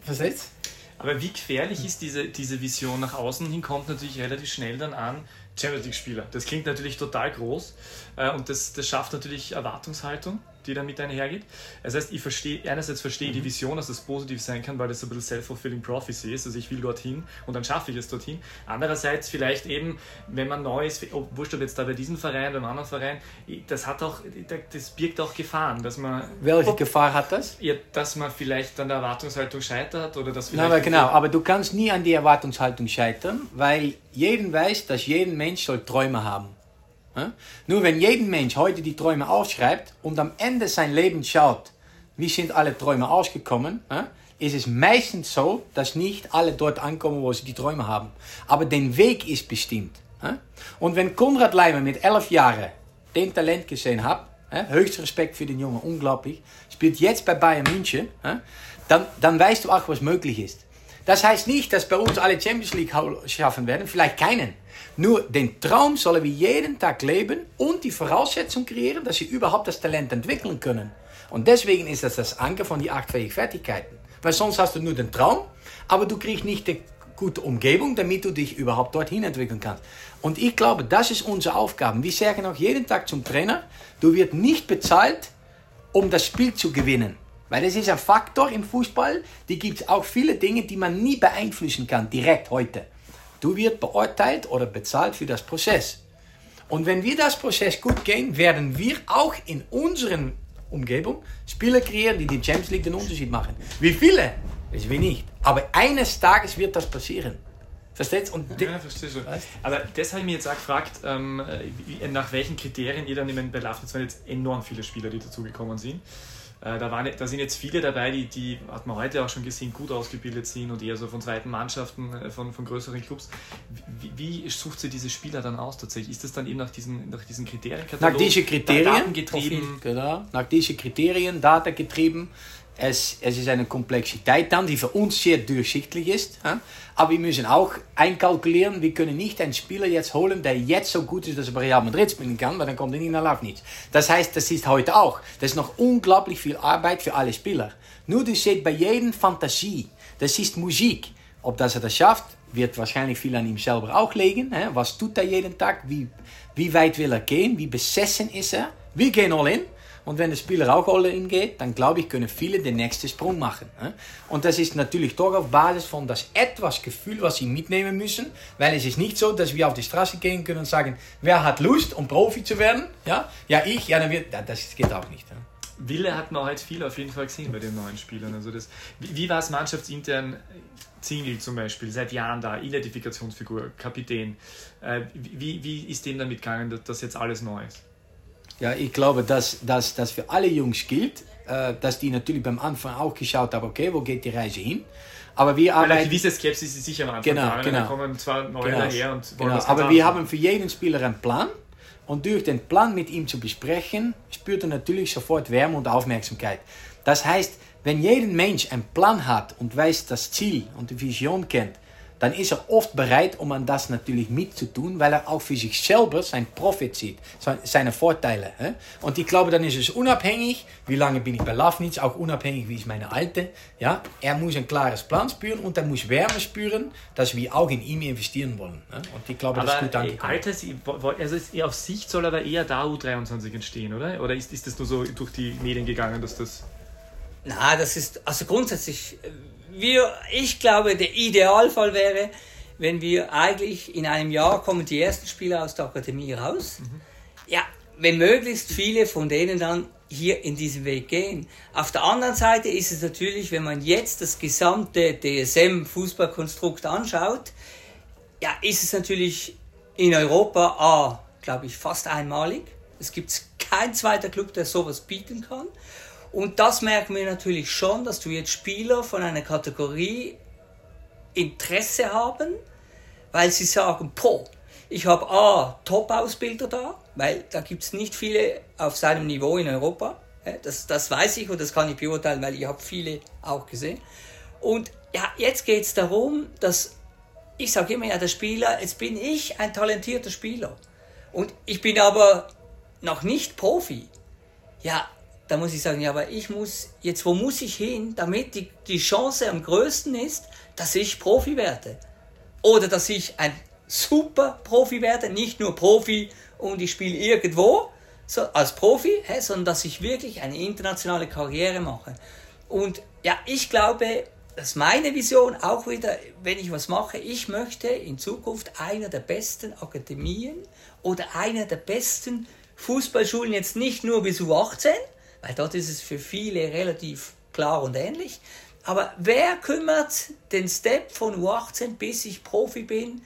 A: versetzt? Aber wie gefährlich ist diese, diese Vision nach außen hin, kommt natürlich relativ schnell dann an, Champions League-Spieler. Das klingt natürlich total groß äh, und das, das schafft natürlich Erwartungshaltung die damit einhergeht. Das heißt, ich verstehe, einerseits verstehe mhm. die Vision, dass das positiv sein kann, weil das so ein bisschen self-fulfilling prophecy ist, also ich will dorthin und dann schaffe ich es dorthin. Andererseits vielleicht eben, wenn man neu ist, oh, wurscht ob jetzt da bei diesem Verein oder einem anderen Verein, das hat auch, das birgt auch Gefahren, dass man...
E: Welche ob, Gefahr hat das?
A: Ja, dass man vielleicht an der Erwartungshaltung scheitert oder dass vielleicht...
E: Na, aber genau, aber du kannst nie an die Erwartungshaltung scheitern, weil jeden weiß, dass jeden Mensch soll Träume haben. Nur wenn jeder Mensch heute die Träume aufschreibt und am Ende sein Leben schaut, wie sind alle Träume ausgekommen, ist es meistens so, dass nicht alle dort ankommen, wo sie die Träume haben. Aber der Weg ist bestimmt. Und wenn Konrad Leimer mit elf Jahren den Talent gesehen hat, höchster Respekt für den Jungen, unglaublich, spielt jetzt bei Bayern München, dann, dann weißt du auch, was möglich ist. Das heißt nicht, dass bei uns alle Champions League schaffen werden, vielleicht keinen. Nur den Traum sollen wir jeden Tag leben und die Voraussetzung kreieren, dass sie überhaupt das Talent entwickeln können. Und deswegen ist das das Anker von die acht Fertigkeiten. Weil sonst hast du nur den Traum, aber du kriegst nicht die gute Umgebung, damit du dich überhaupt dorthin entwickeln kannst. Und ich glaube, das ist unsere Aufgabe. Wir sagen auch jeden Tag zum Trainer, du wirst nicht bezahlt, um das Spiel zu gewinnen. Weil das ist ein Faktor im Fußball, die gibt es auch viele Dinge, die man nie beeinflussen kann, direkt heute. Du wirst beurteilt oder bezahlt für das Prozess. Und wenn wir das Prozess gut gehen, werden wir auch in unserer Umgebung Spieler kreieren, die die Champions League den Unterschied machen. Wie viele? Das wir nicht. Aber eines Tages wird das passieren. Versteht Und
A: ja, verstehe schon. Weißt? Aber das habe ich mir jetzt auch gefragt, ähm, wie, nach welchen Kriterien ihr dann in bei Lafnitz waren jetzt enorm viele Spieler, die dazugekommen sind. Äh, da, waren, da sind jetzt viele dabei, die, die, hat man heute auch schon gesehen, gut ausgebildet sind und eher so von zweiten Mannschaften, äh, von, von größeren Clubs. Wie, wie sucht sie diese Spieler dann aus tatsächlich? Ist das dann eben nach diesen, nach diesen Kriterien?
E: Nach diesen Kriterien, getrieben, genau, nach diesen Kriterien, Data getrieben. Es, es ist eine Komplexität dann, die für uns sehr durchsichtig ist. Aber wir müssen auch einkalkulieren, wir können nicht einen Spieler jetzt holen, der jetzt so gut ist, dass er bei Real Madrid spielen kann, weil dann kommt er nicht nach Lafnitz. Das heißt, das ist heute auch. Das ist noch unglaublich viel Arbeit für alle Spieler. Nur du seht bei jedem Fantasie, das ist Musik. Ob das er das schafft, wird wahrscheinlich viel an ihm selber auch liegen. Was tut er jeden Tag? Wie, wie weit will er gehen? Wie besessen ist er? Wir gehen all in. Und wenn der Spieler auch all in geht, dann glaube ich, können viele den nächsten Sprung machen. Und das ist natürlich doch auf Basis von das etwas Gefühl, was sie mitnehmen müssen. Weil es ist nicht so, dass wir auf die Straße gehen können und sagen, wer hat Lust, um Profi zu werden? Ja, ja ich, ja, dann wird, das geht auch nicht.
A: Wille hat man heute viel auf jeden Fall gesehen bei den neuen Spielern. Also das, wie, wie war es mannschaftsintern? Zingel zum Beispiel, seit Jahren da, Identifikationsfigur, Kapitän. Äh, wie, wie ist dem damit gegangen, dass das jetzt alles neu ist?
E: Ja, ich glaube, dass das dass für alle Jungs gilt, äh, dass die natürlich beim Anfang auch geschaut haben, okay, wo geht die Reise hin? Aber wir
A: arbeiten. Eine gewisse Skepsis ist sicher am Anfang
E: genau,
A: da.
E: Genau.
A: Da kommen zwar neue
E: genau.
A: daher und wollen
E: genau. Aber wir haben für jeden Spieler einen Plan. Und durch den Plan mit ihm zu besprechen, spürt er natürlich sofort Wärme und Aufmerksamkeit. Das heißt, wenn jeder Mensch einen Plan hat und weiß das Ziel und die Vision kennt, dann ist er oft bereit, um an das natürlich mitzutun, weil er auch für sich selber sein Profit sieht, seine Vorteile. Und ich glaube, dann ist es unabhängig, wie lange bin ich bei Lafnitz, auch unabhängig, wie ist meine Alte. Ja, er muss ein klares Plan spüren und er muss Wärme spüren, dass wir auch in ihm investieren wollen. Und ich glaube,
A: aber
E: das ist gut angekommen.
A: Alters, also ist auf Sicht soll aber eher da U23 entstehen, oder? Oder ist, ist das nur so durch die Medien gegangen, dass das...
D: Na, das ist, also grundsätzlich wir, ich glaube, der Idealfall wäre, wenn wir eigentlich in einem Jahr kommen die ersten Spieler aus der Akademie raus. Mhm. Ja, wenn möglichst viele von denen dann hier in diesem Weg gehen. Auf der anderen Seite ist es natürlich, wenn man jetzt das gesamte DSM-Fußballkonstrukt anschaut, ja, ist es natürlich in Europa, A, glaube ich, fast einmalig. Es gibt kein zweiter Club, der sowas bieten kann. Und das merken wir natürlich schon, dass du jetzt Spieler von einer Kategorie Interesse haben, weil sie sagen, po, ich habe A, Top-Ausbilder da, weil da gibt es nicht viele auf seinem Niveau in Europa. Das, das weiß ich und das kann ich beurteilen, weil ich habe viele auch gesehen. Und ja, jetzt geht es darum, dass ich sage immer ja, der Spieler, jetzt bin ich ein talentierter Spieler und ich bin aber noch nicht Profi. Ja, da muss ich sagen, ja, aber ich muss, jetzt wo muss ich hin, damit die, die Chance am größten ist, dass ich Profi werde. Oder dass ich ein super Profi werde, nicht nur Profi und ich spiele irgendwo so, als Profi, hä, sondern dass ich wirklich eine internationale Karriere mache. Und ja, ich glaube, das ist meine Vision auch wieder, wenn ich was mache, ich möchte in Zukunft einer der besten Akademien oder einer der besten Fußballschulen jetzt nicht nur bis U18, weil dort ist es für viele relativ klar und ähnlich. Aber wer kümmert den Step von U18 bis ich Profi bin?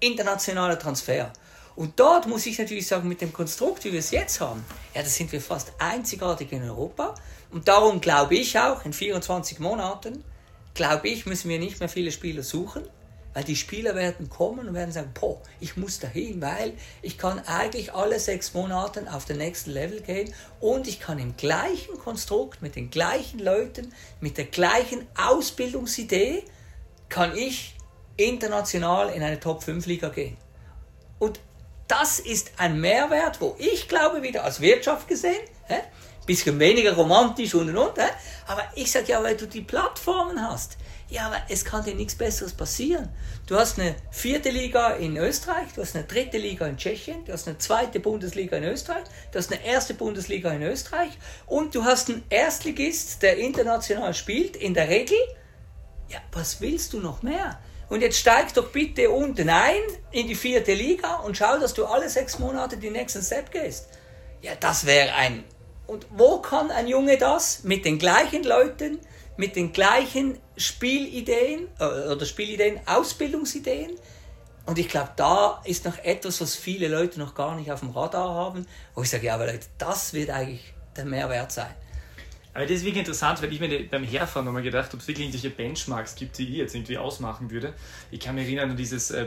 D: Internationaler Transfer. Und dort muss ich natürlich sagen, mit dem Konstrukt, wie wir es jetzt haben, ja, da sind wir fast einzigartig in Europa. Und darum glaube ich auch, in 24 Monaten, glaube ich, müssen wir nicht mehr viele Spieler suchen, weil die Spieler werden kommen und werden sagen, boah, ich muss dahin, weil ich kann eigentlich alle sechs Monate auf den nächsten Level gehen und ich kann im gleichen Konstrukt, mit den gleichen Leuten, mit der gleichen Ausbildungsidee, kann ich international in eine Top-5-Liga gehen. Und das ist ein Mehrwert, wo ich glaube, wieder als Wirtschaft gesehen, hä, bisschen weniger romantisch und und und, aber ich sage ja, weil du die Plattformen hast, ja, aber es kann dir nichts Besseres passieren. Du hast eine vierte Liga in Österreich, du hast eine dritte Liga in Tschechien, du hast eine zweite Bundesliga in Österreich, du hast eine erste Bundesliga in Österreich und du hast einen Erstligist, der international spielt, in der Regel. Ja, was willst du noch mehr? Und jetzt steig doch bitte unten ein in die vierte Liga und schau, dass du alle sechs Monate die nächsten Step gehst. Ja, das wäre ein. Und wo kann ein Junge das? Mit den gleichen Leuten, mit den gleichen Spielideen äh, oder Spielideen, Ausbildungsideen. Und ich glaube, da ist noch etwas, was viele Leute noch gar nicht auf dem Radar haben, wo ich sage, ja, aber Leute, das wird eigentlich der Mehrwert sein.
A: Aber das ist wirklich interessant, weil ich mir beim Herfahren nochmal gedacht habe, ob es wirklich irgendwelche Benchmarks gibt, die ich jetzt irgendwie ausmachen würde. Ich kann mich erinnern an dieses äh,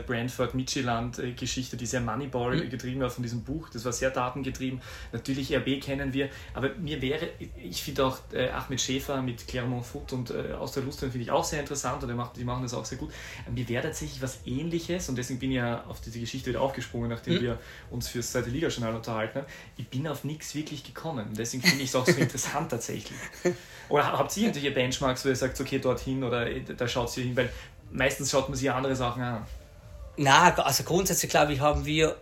A: Midtjylland äh, Geschichte, die sehr Moneyball mhm. getrieben war von diesem Buch. Das war sehr datengetrieben. Natürlich RB kennen wir, aber mir wäre, ich finde auch äh, Ahmed Schäfer mit Clermont Foot und aus der Lust finde ich auch sehr interessant und die machen das auch sehr gut. Mir wäre tatsächlich was ähnliches und deswegen bin ich ja auf diese Geschichte wieder aufgesprungen, nachdem mhm. wir uns fürs zweite Liga-Journal unterhalten haben. Ich bin auf nichts wirklich gekommen. Deswegen finde ich es auch so interessant tatsächlich. Oder habt ihr irgendwelche Benchmarks, wo ihr sagt, okay, dorthin oder da schaut ihr hin? Weil meistens schaut man sich andere Sachen an.
D: Na, also grundsätzlich glaube ich, haben wir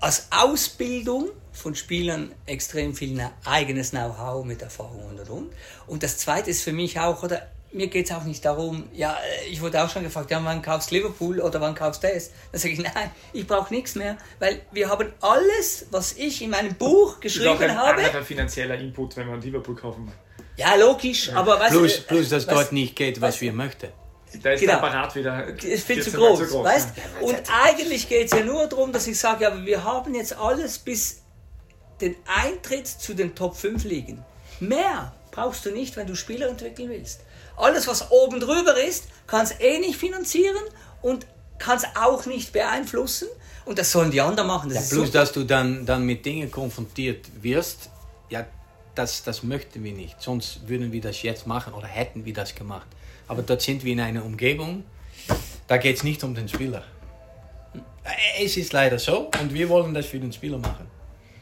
D: als Ausbildung von Spielern extrem viel eigenes Know-how mit Erfahrung und und und. Und das zweite ist für mich auch, oder mir geht es auch nicht darum, ja, äh, ich wurde auch schon gefragt, ja, wann kaufst du Liverpool oder wann kaufst du das? Da sage ich, nein, ich brauche nichts mehr, weil wir haben alles, was ich in meinem Buch geschrieben habe. Das ist auch ein,
A: habe. ein finanzieller Input, wenn man Liverpool kaufen will.
D: Ja, logisch, ja. aber was.
E: Plus, plus dass was, dort nicht geht, was, was wir möchten.
A: Da ist genau. der Apparat wieder
D: ist viel zu groß, zu groß, weißt? Ja. Und eigentlich geht es ja nur darum, dass ich sage, ja, wir haben jetzt alles bis den Eintritt zu den Top 5 liegen. Mehr brauchst du nicht, wenn du Spieler entwickeln willst. Alles, was oben drüber ist, kannst eh nicht finanzieren und kannst auch nicht beeinflussen. Und das sollen die anderen machen.
E: Das ja, plus, super. dass du dann, dann mit Dingen konfrontiert wirst, ja, das, das möchten wir nicht. Sonst würden wir das jetzt machen oder hätten wir das gemacht. Aber dort sind wir in einer Umgebung, da geht es nicht um den Spieler. Es ist leider so und wir wollen das für den Spieler machen.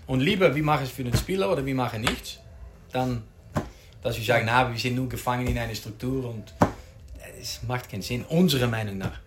E: Und lieber, wir machen es für den Spieler oder wir machen nichts, dann, dass wir sagen, na, wir sind nur gefangen in einer Struktur und es macht keinen Sinn, unserer Meinung nach.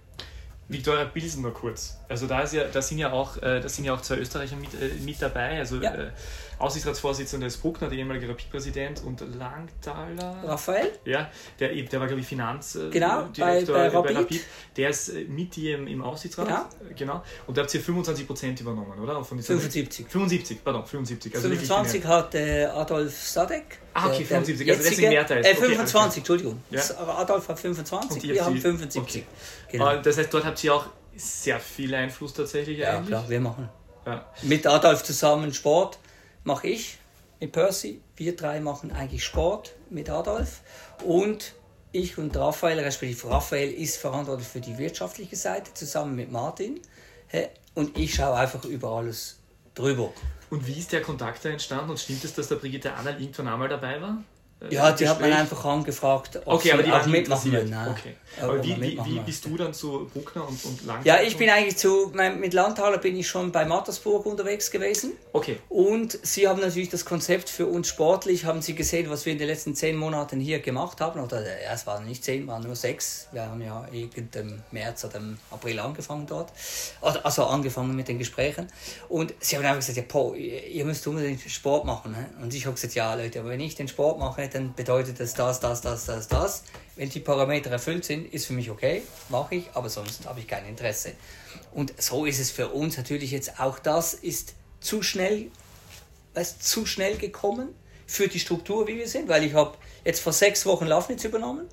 A: Viktoria Pilsen nur kurz. Also da, ist ja, da, sind ja auch, äh, da sind ja auch zwei Österreicher mit, äh, mit dabei. Also ja. äh, Aussichtsratsvorsitzender ist Bruckner, der ehemalige Rapid-Präsident, und Langthaler.
D: Raphael?
A: Ja, der, der war, glaube ich, Finanzdirektor
D: genau, bei, bei, Rapid. bei, Rapid.
A: Der ist äh, mit dir im, im Aussichtsrat.
D: Genau.
A: genau. Und da habt ihr 25 Prozent übernommen, oder?
D: Von 75.
A: 75, pardon, 75.
D: Also 25 hat äh, Adolf Sadek.
A: Ah, okay, 75, also deswegen
D: mehr Teil. Äh, 25, okay, Entschuldigung. Ja. Adolf hat 25, wir haben 75. Okay.
A: Genau. Das heißt, dort habt ihr auch sehr viel Einfluss tatsächlich
D: ja, eigentlich. Ja, klar, wir machen. Ja. Mit Adolf zusammen Sport mache ich mit Percy. Wir drei machen eigentlich Sport mit Adolf. Und ich und Raphael, respektive Raphael ist verantwortlich für die wirtschaftliche Seite zusammen mit Martin. Und ich schaue einfach über alles drüber.
A: Und wie ist der Kontakt da entstanden? Und stimmt es, dass der Brigitte Anna irgendwann einmal dabei war?
D: Äh, ja, die hat man einfach angefragt,
A: ob okay, aber die
D: auch mitmachen will.
A: Okay. Aber wie, wie, wie bist du dann zu Bruckner und, und Langthaler?
D: Ja, ich bin eigentlich zu, mit Landthaler bin ich schon bei Mattersburg unterwegs gewesen.
A: Okay.
D: Und sie haben natürlich das Konzept für uns sportlich, haben sie gesehen, was wir in den letzten zehn Monaten hier gemacht haben. Oder ja, es waren nicht zehn, waren nur sechs. Wir haben ja irgendein März oder im April angefangen dort. Also angefangen mit den Gesprächen. Und sie haben einfach gesagt, ja, po, ihr müsst unbedingt Sport machen. Und ich habe gesagt, ja Leute, aber wenn ich den Sport mache, dann bedeutet das das, das, das, das, das. Wenn die Parameter erfüllt sind, ist für mich okay, mache ich, aber sonst habe ich kein Interesse. Und so ist es für uns natürlich jetzt auch das ist zu schnell, weißt, zu schnell gekommen für die Struktur, wie wir sind, weil ich habe jetzt vor sechs Wochen Lafnitz übernommen,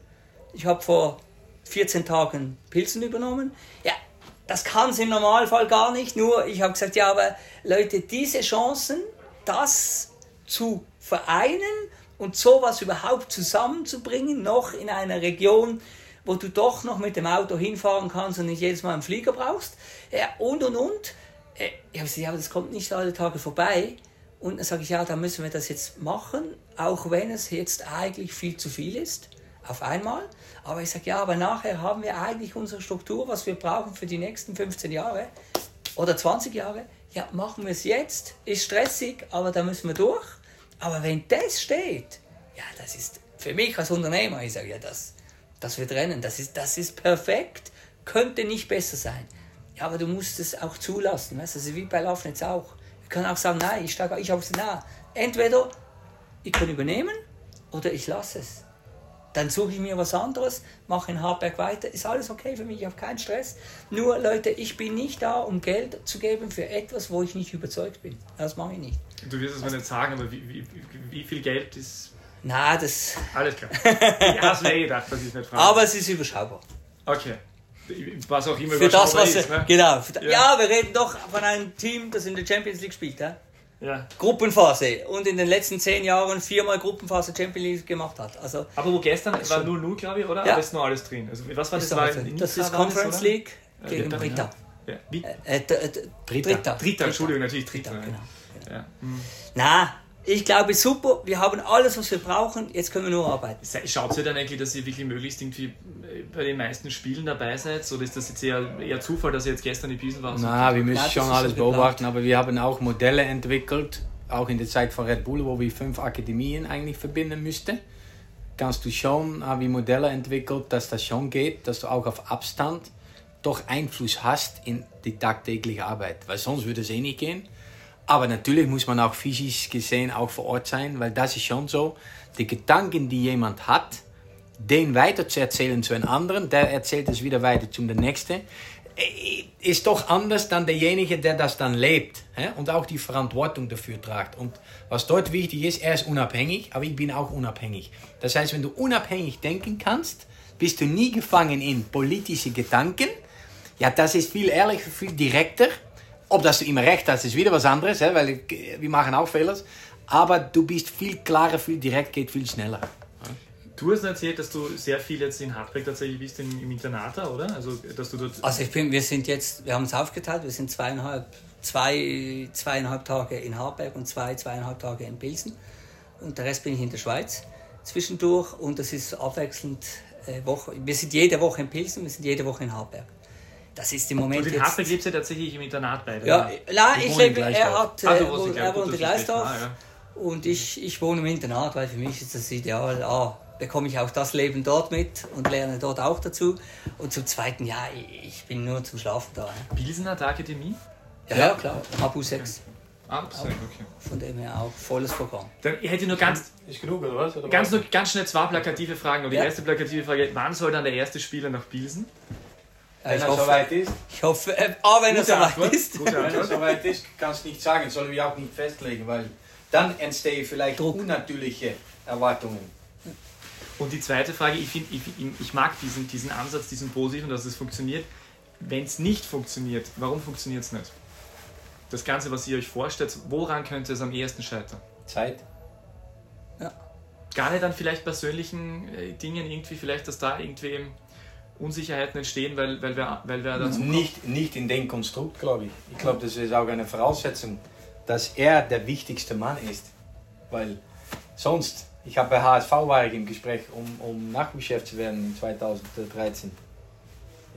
D: ich habe vor 14 Tagen Pilzen übernommen. Ja, das kann es im Normalfall gar nicht, nur ich habe gesagt, ja, aber Leute, diese Chancen, das zu vereinen und sowas überhaupt zusammenzubringen, noch in einer Region, wo du doch noch mit dem Auto hinfahren kannst und nicht jedes Mal einen Flieger brauchst. Ja, und und und. Äh, ja, das kommt nicht alle Tage vorbei. Und dann sage ich, ja, dann müssen wir das jetzt machen, auch wenn es jetzt eigentlich viel zu viel ist, auf einmal. Aber ich sage, ja, aber nachher haben wir eigentlich unsere Struktur, was wir brauchen für die nächsten 15 Jahre oder 20 Jahre. Ja, machen wir es jetzt. Ist stressig, aber da müssen wir durch. Aber wenn das steht, ja, das ist für mich als Unternehmer, ich sage ja, das, das wird rennen, das ist, das ist perfekt, könnte nicht besser sein. Ja, aber du musst es auch zulassen, weißt du, also wie bei Laufnetz auch. Ich kann auch sagen, nein, ich, steige, ich habe gesagt, na, entweder ich kann übernehmen oder ich lasse es. Dann suche ich mir was anderes, mache in Hartberg weiter, ist alles okay für mich, ich habe keinen Stress. Nur Leute, ich bin nicht da, um Geld zu geben für etwas, wo ich nicht überzeugt bin. Das mache ich nicht.
A: Du wirst es mir nicht sagen, aber wie, wie, wie viel Geld ist
D: Na, das.
A: Alles klar. Ich hab's mir eh gedacht, dass ich nicht frage.
D: Aber es ist überschaubar.
A: Okay. Was auch immer
D: Für das,
A: überschaubar
D: was.
A: ist, ne?
D: Genau.
A: Ja.
D: ja. wir reden doch von einem Team, das in der Champions League spielt. Ja?
A: Ja.
D: Gruppenphase. Und in den letzten zehn Jahren viermal Gruppenphase Champions League gemacht hat. Also,
A: Aber wo gestern war
D: schon-
A: 0-0, glaube ich, oder?
D: Ja.
A: Aber ist noch alles drin. Also, was war das?
D: das,
A: war in
D: das ist Conference
A: oder?
D: League
A: Ja,
D: gegen
A: Dritter,
D: Britta.
A: Ja. Wie?
D: Äh, d- d-
E: Dritter.
D: Dritter.
A: Dritter, Entschuldigung, natürlich Dritter.
D: Dritter, genau.
A: Ja.
D: Na, ich glaube super, wir haben alles, was wir brauchen, jetzt können wir nur arbeiten.
A: Schaut ihr dann eigentlich, dass ihr wirklich möglichst irgendwie äh, bei den meisten Spielen dabei seid? Oder ist das jetzt eher, eher Zufall, dass ihr jetzt gestern in Pisen wart?
E: Na, wir müssen schon alles beobachten, aber wir haben auch Modelle entwickelt, auch in der Zeit von Red Bull, wo wir fünf Akademien eigentlich verbinden müssten. Kannst du schon, haben wir Modelle entwickelt, dass das schon geht, dass du auch auf Abstand doch Einfluss hast in die tagtägliche Arbeit, weil sonst würde es eh nicht gehen. Aber natürlich muss man auch physisch gesehen auch vor Ort sein, weil das ist schon so, die Gedanken, die jemand hat, den weiter zu erzählen zu einem anderen, der erzählt es wieder weiter zum der Nächste, äh, ist doch anders dann derjenige, der das dann lebt hä? und auch die Verantwortung dafür tragt. Und was dort wichtig ist, er ist unabhängig, aber ich bin auch unabhängig. Das heißt, wenn du unabhängig denken kannst, bist du nie gefangen in politische Gedanken. Ja, das ist viel ehrlicher, viel direkter. Ob das du immer recht hast, ist wieder was anderes, hè? weil ich, wir machen auch Fehler. Aber du bist viel klarer, viel direkt, geht viel schneller.
A: Du hast erzählt, dass du sehr viel jetzt in Hartberg tatsächlich bist, im, im Internat, oder? Also, dass du dort.
D: Also ich bin, wir sind jetzt, wir haben uns aufgeteilt, wir sind zweieinhalb, zwei, zweieinhalb Tage in Harberg und zwei, zweieinhalb Tage in Pilsen. Und der Rest bin ich in der Schweiz zwischendurch und das ist abwechselnd äh, Woche. Wir sind jede Woche in Pilsen, wir sind jede Woche in Harberg. Das ist im Moment
A: und in
D: jetzt...
A: Hartberg lebst du ja tatsächlich im Internat beide.
D: Ja, nein, ich lebe, er hat, äh,
A: Ah, Gleisdorf,
D: er wohnt in Gleisdorf und ich, ich wohne im Internat, weil für mich ist das ideal. A, bekomme ich auch das Leben dort mit und lerne dort auch dazu. Und zum Zweiten, ja, ich, bin nur zum Schlafen da. ne?
A: Pilsener hat Akademie?
D: Ja, ja klar, Abu 6,
A: Ah, okay.
D: von dem her auch volles Programm.
A: Dann ich hätte nur ganz,
E: Ist genug, oder was? Oder
A: ganz, nur, ganz schnell zwei plakative Fragen. Und die
D: Ja.
A: erste plakative Frage: Wann soll dann der erste Spieler nach Pilsen?
D: Ja,
E: Wenn
D: ich,
E: er
D: hoffe,
E: soweit ist,
D: ich hoffe, äh, A, wenn er
A: Gute
D: soweit
A: Antwort.
D: ist.
A: Gute
E: wenn er soweit ist, kannst du nicht sagen, sollen wir auch nicht festlegen, weil dann entstehen vielleicht
D: Druck.
E: unnatürliche Erwartungen.
A: Und die zweite Frage, ich, find, ich, ich mag diesen, diesen Ansatz, diesen positiven, dass es funktioniert. Wenn es nicht funktioniert, warum funktioniert es nicht? Das Ganze, was ihr euch vorstellt, woran könnte es am ehesten scheitern?
E: Zeit.
A: Gar nicht an vielleicht persönlichen äh, Dingen irgendwie, vielleicht, dass da irgendwie Unsicherheiten entstehen, weil, weil wir, weil wir dazu
E: Nicht, nicht in dem Konstrukt, glaube ich. Ich glaube, das ist auch eine Voraussetzung, dass er der wichtigste Mann ist. Weil sonst, ich habe bei HSV war ich im Gespräch, um, um Nachwuchschef zu werden in 2013.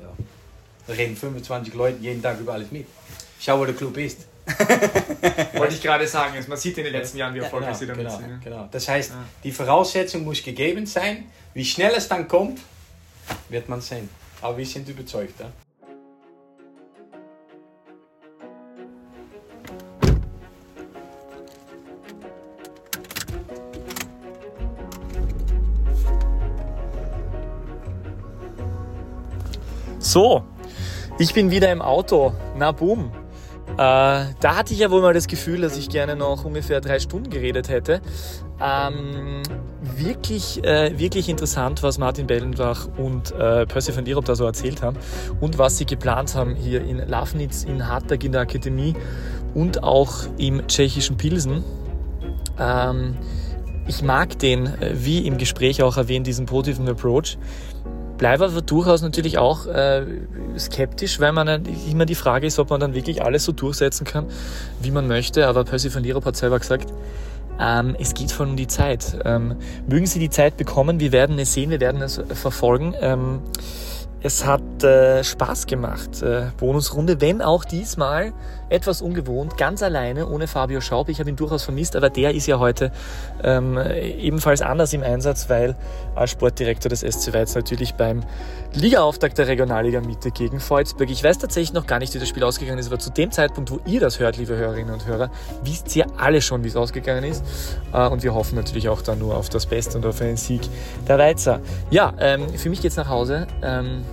E: Ja. Da reden 25 Leute jeden Tag über alles mit. Schau, wo der Club ist.
A: wollte ich gerade sagen, man sieht in den letzten Jahren, wie
E: Genau,
A: erfolgreich sie damit
E: genau,
A: sind. ja.
E: genau. Das heißt,
A: Ja.
E: die Voraussetzung muss gegeben sein. Wie schnell es dann kommt, wird man sehen. Aber wir sind überzeugt. Ja?
A: So, ich bin wieder im Auto. Na boom. Äh, da hatte ich ja wohl mal das Gefühl, dass ich gerne noch ungefähr drei Stunden geredet hätte. Ähm, wirklich, äh, wirklich interessant, was Martin Bellenbach und äh, Percy van Dierop da so erzählt haben und was sie geplant haben hier in Lafnitz, in Hartag in der Akademie und auch im tschechischen Pilsen. Ähm, ich mag den, äh, wie im Gespräch auch erwähnt, diesen positiven Approach. Bleibe aber durchaus natürlich auch äh, skeptisch, weil man immer die Frage ist, ob man dann wirklich alles so durchsetzen kann, wie man möchte. Aber Percy van Lierop hat selber gesagt, ähm, es geht voll um die Zeit. Ähm, mögen Sie die Zeit bekommen, wir werden es sehen, wir werden es verfolgen. Ähm, es hat äh, Spaß gemacht, äh, Bonusrunde, wenn auch diesmal etwas ungewohnt, ganz alleine, ohne Fabio Schaub. Ich habe ihn durchaus vermisst, aber der ist ja heute ähm, ebenfalls anders im Einsatz, weil als Sportdirektor des SC Weiz natürlich beim Ligaauftakt der Regionalliga Mitte gegen Volzberg. Ich weiß tatsächlich noch gar nicht, wie das Spiel ausgegangen ist, aber zu dem Zeitpunkt, wo ihr das hört, liebe Hörerinnen und Hörer, wisst ihr alle schon, wie es ausgegangen ist. Äh, und wir hoffen natürlich auch dann nur auf das Beste und auf einen Sieg der Weizer. Ja, ähm, für mich geht's nach Hause. Ähm,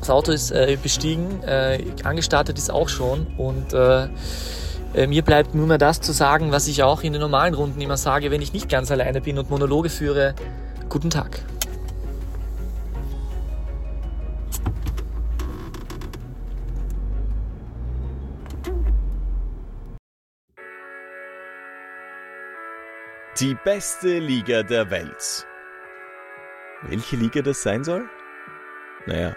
A: das Auto ist äh, bestiegen, äh, angestartet ist auch schon und äh, Äh, mir bleibt nur mehr das zu sagen, was ich auch in den normalen Runden immer sage, wenn ich nicht ganz alleine bin und Monologe führe. Guten Tag.
B: Die beste Liga der Welt. Welche Liga das sein soll? Naja,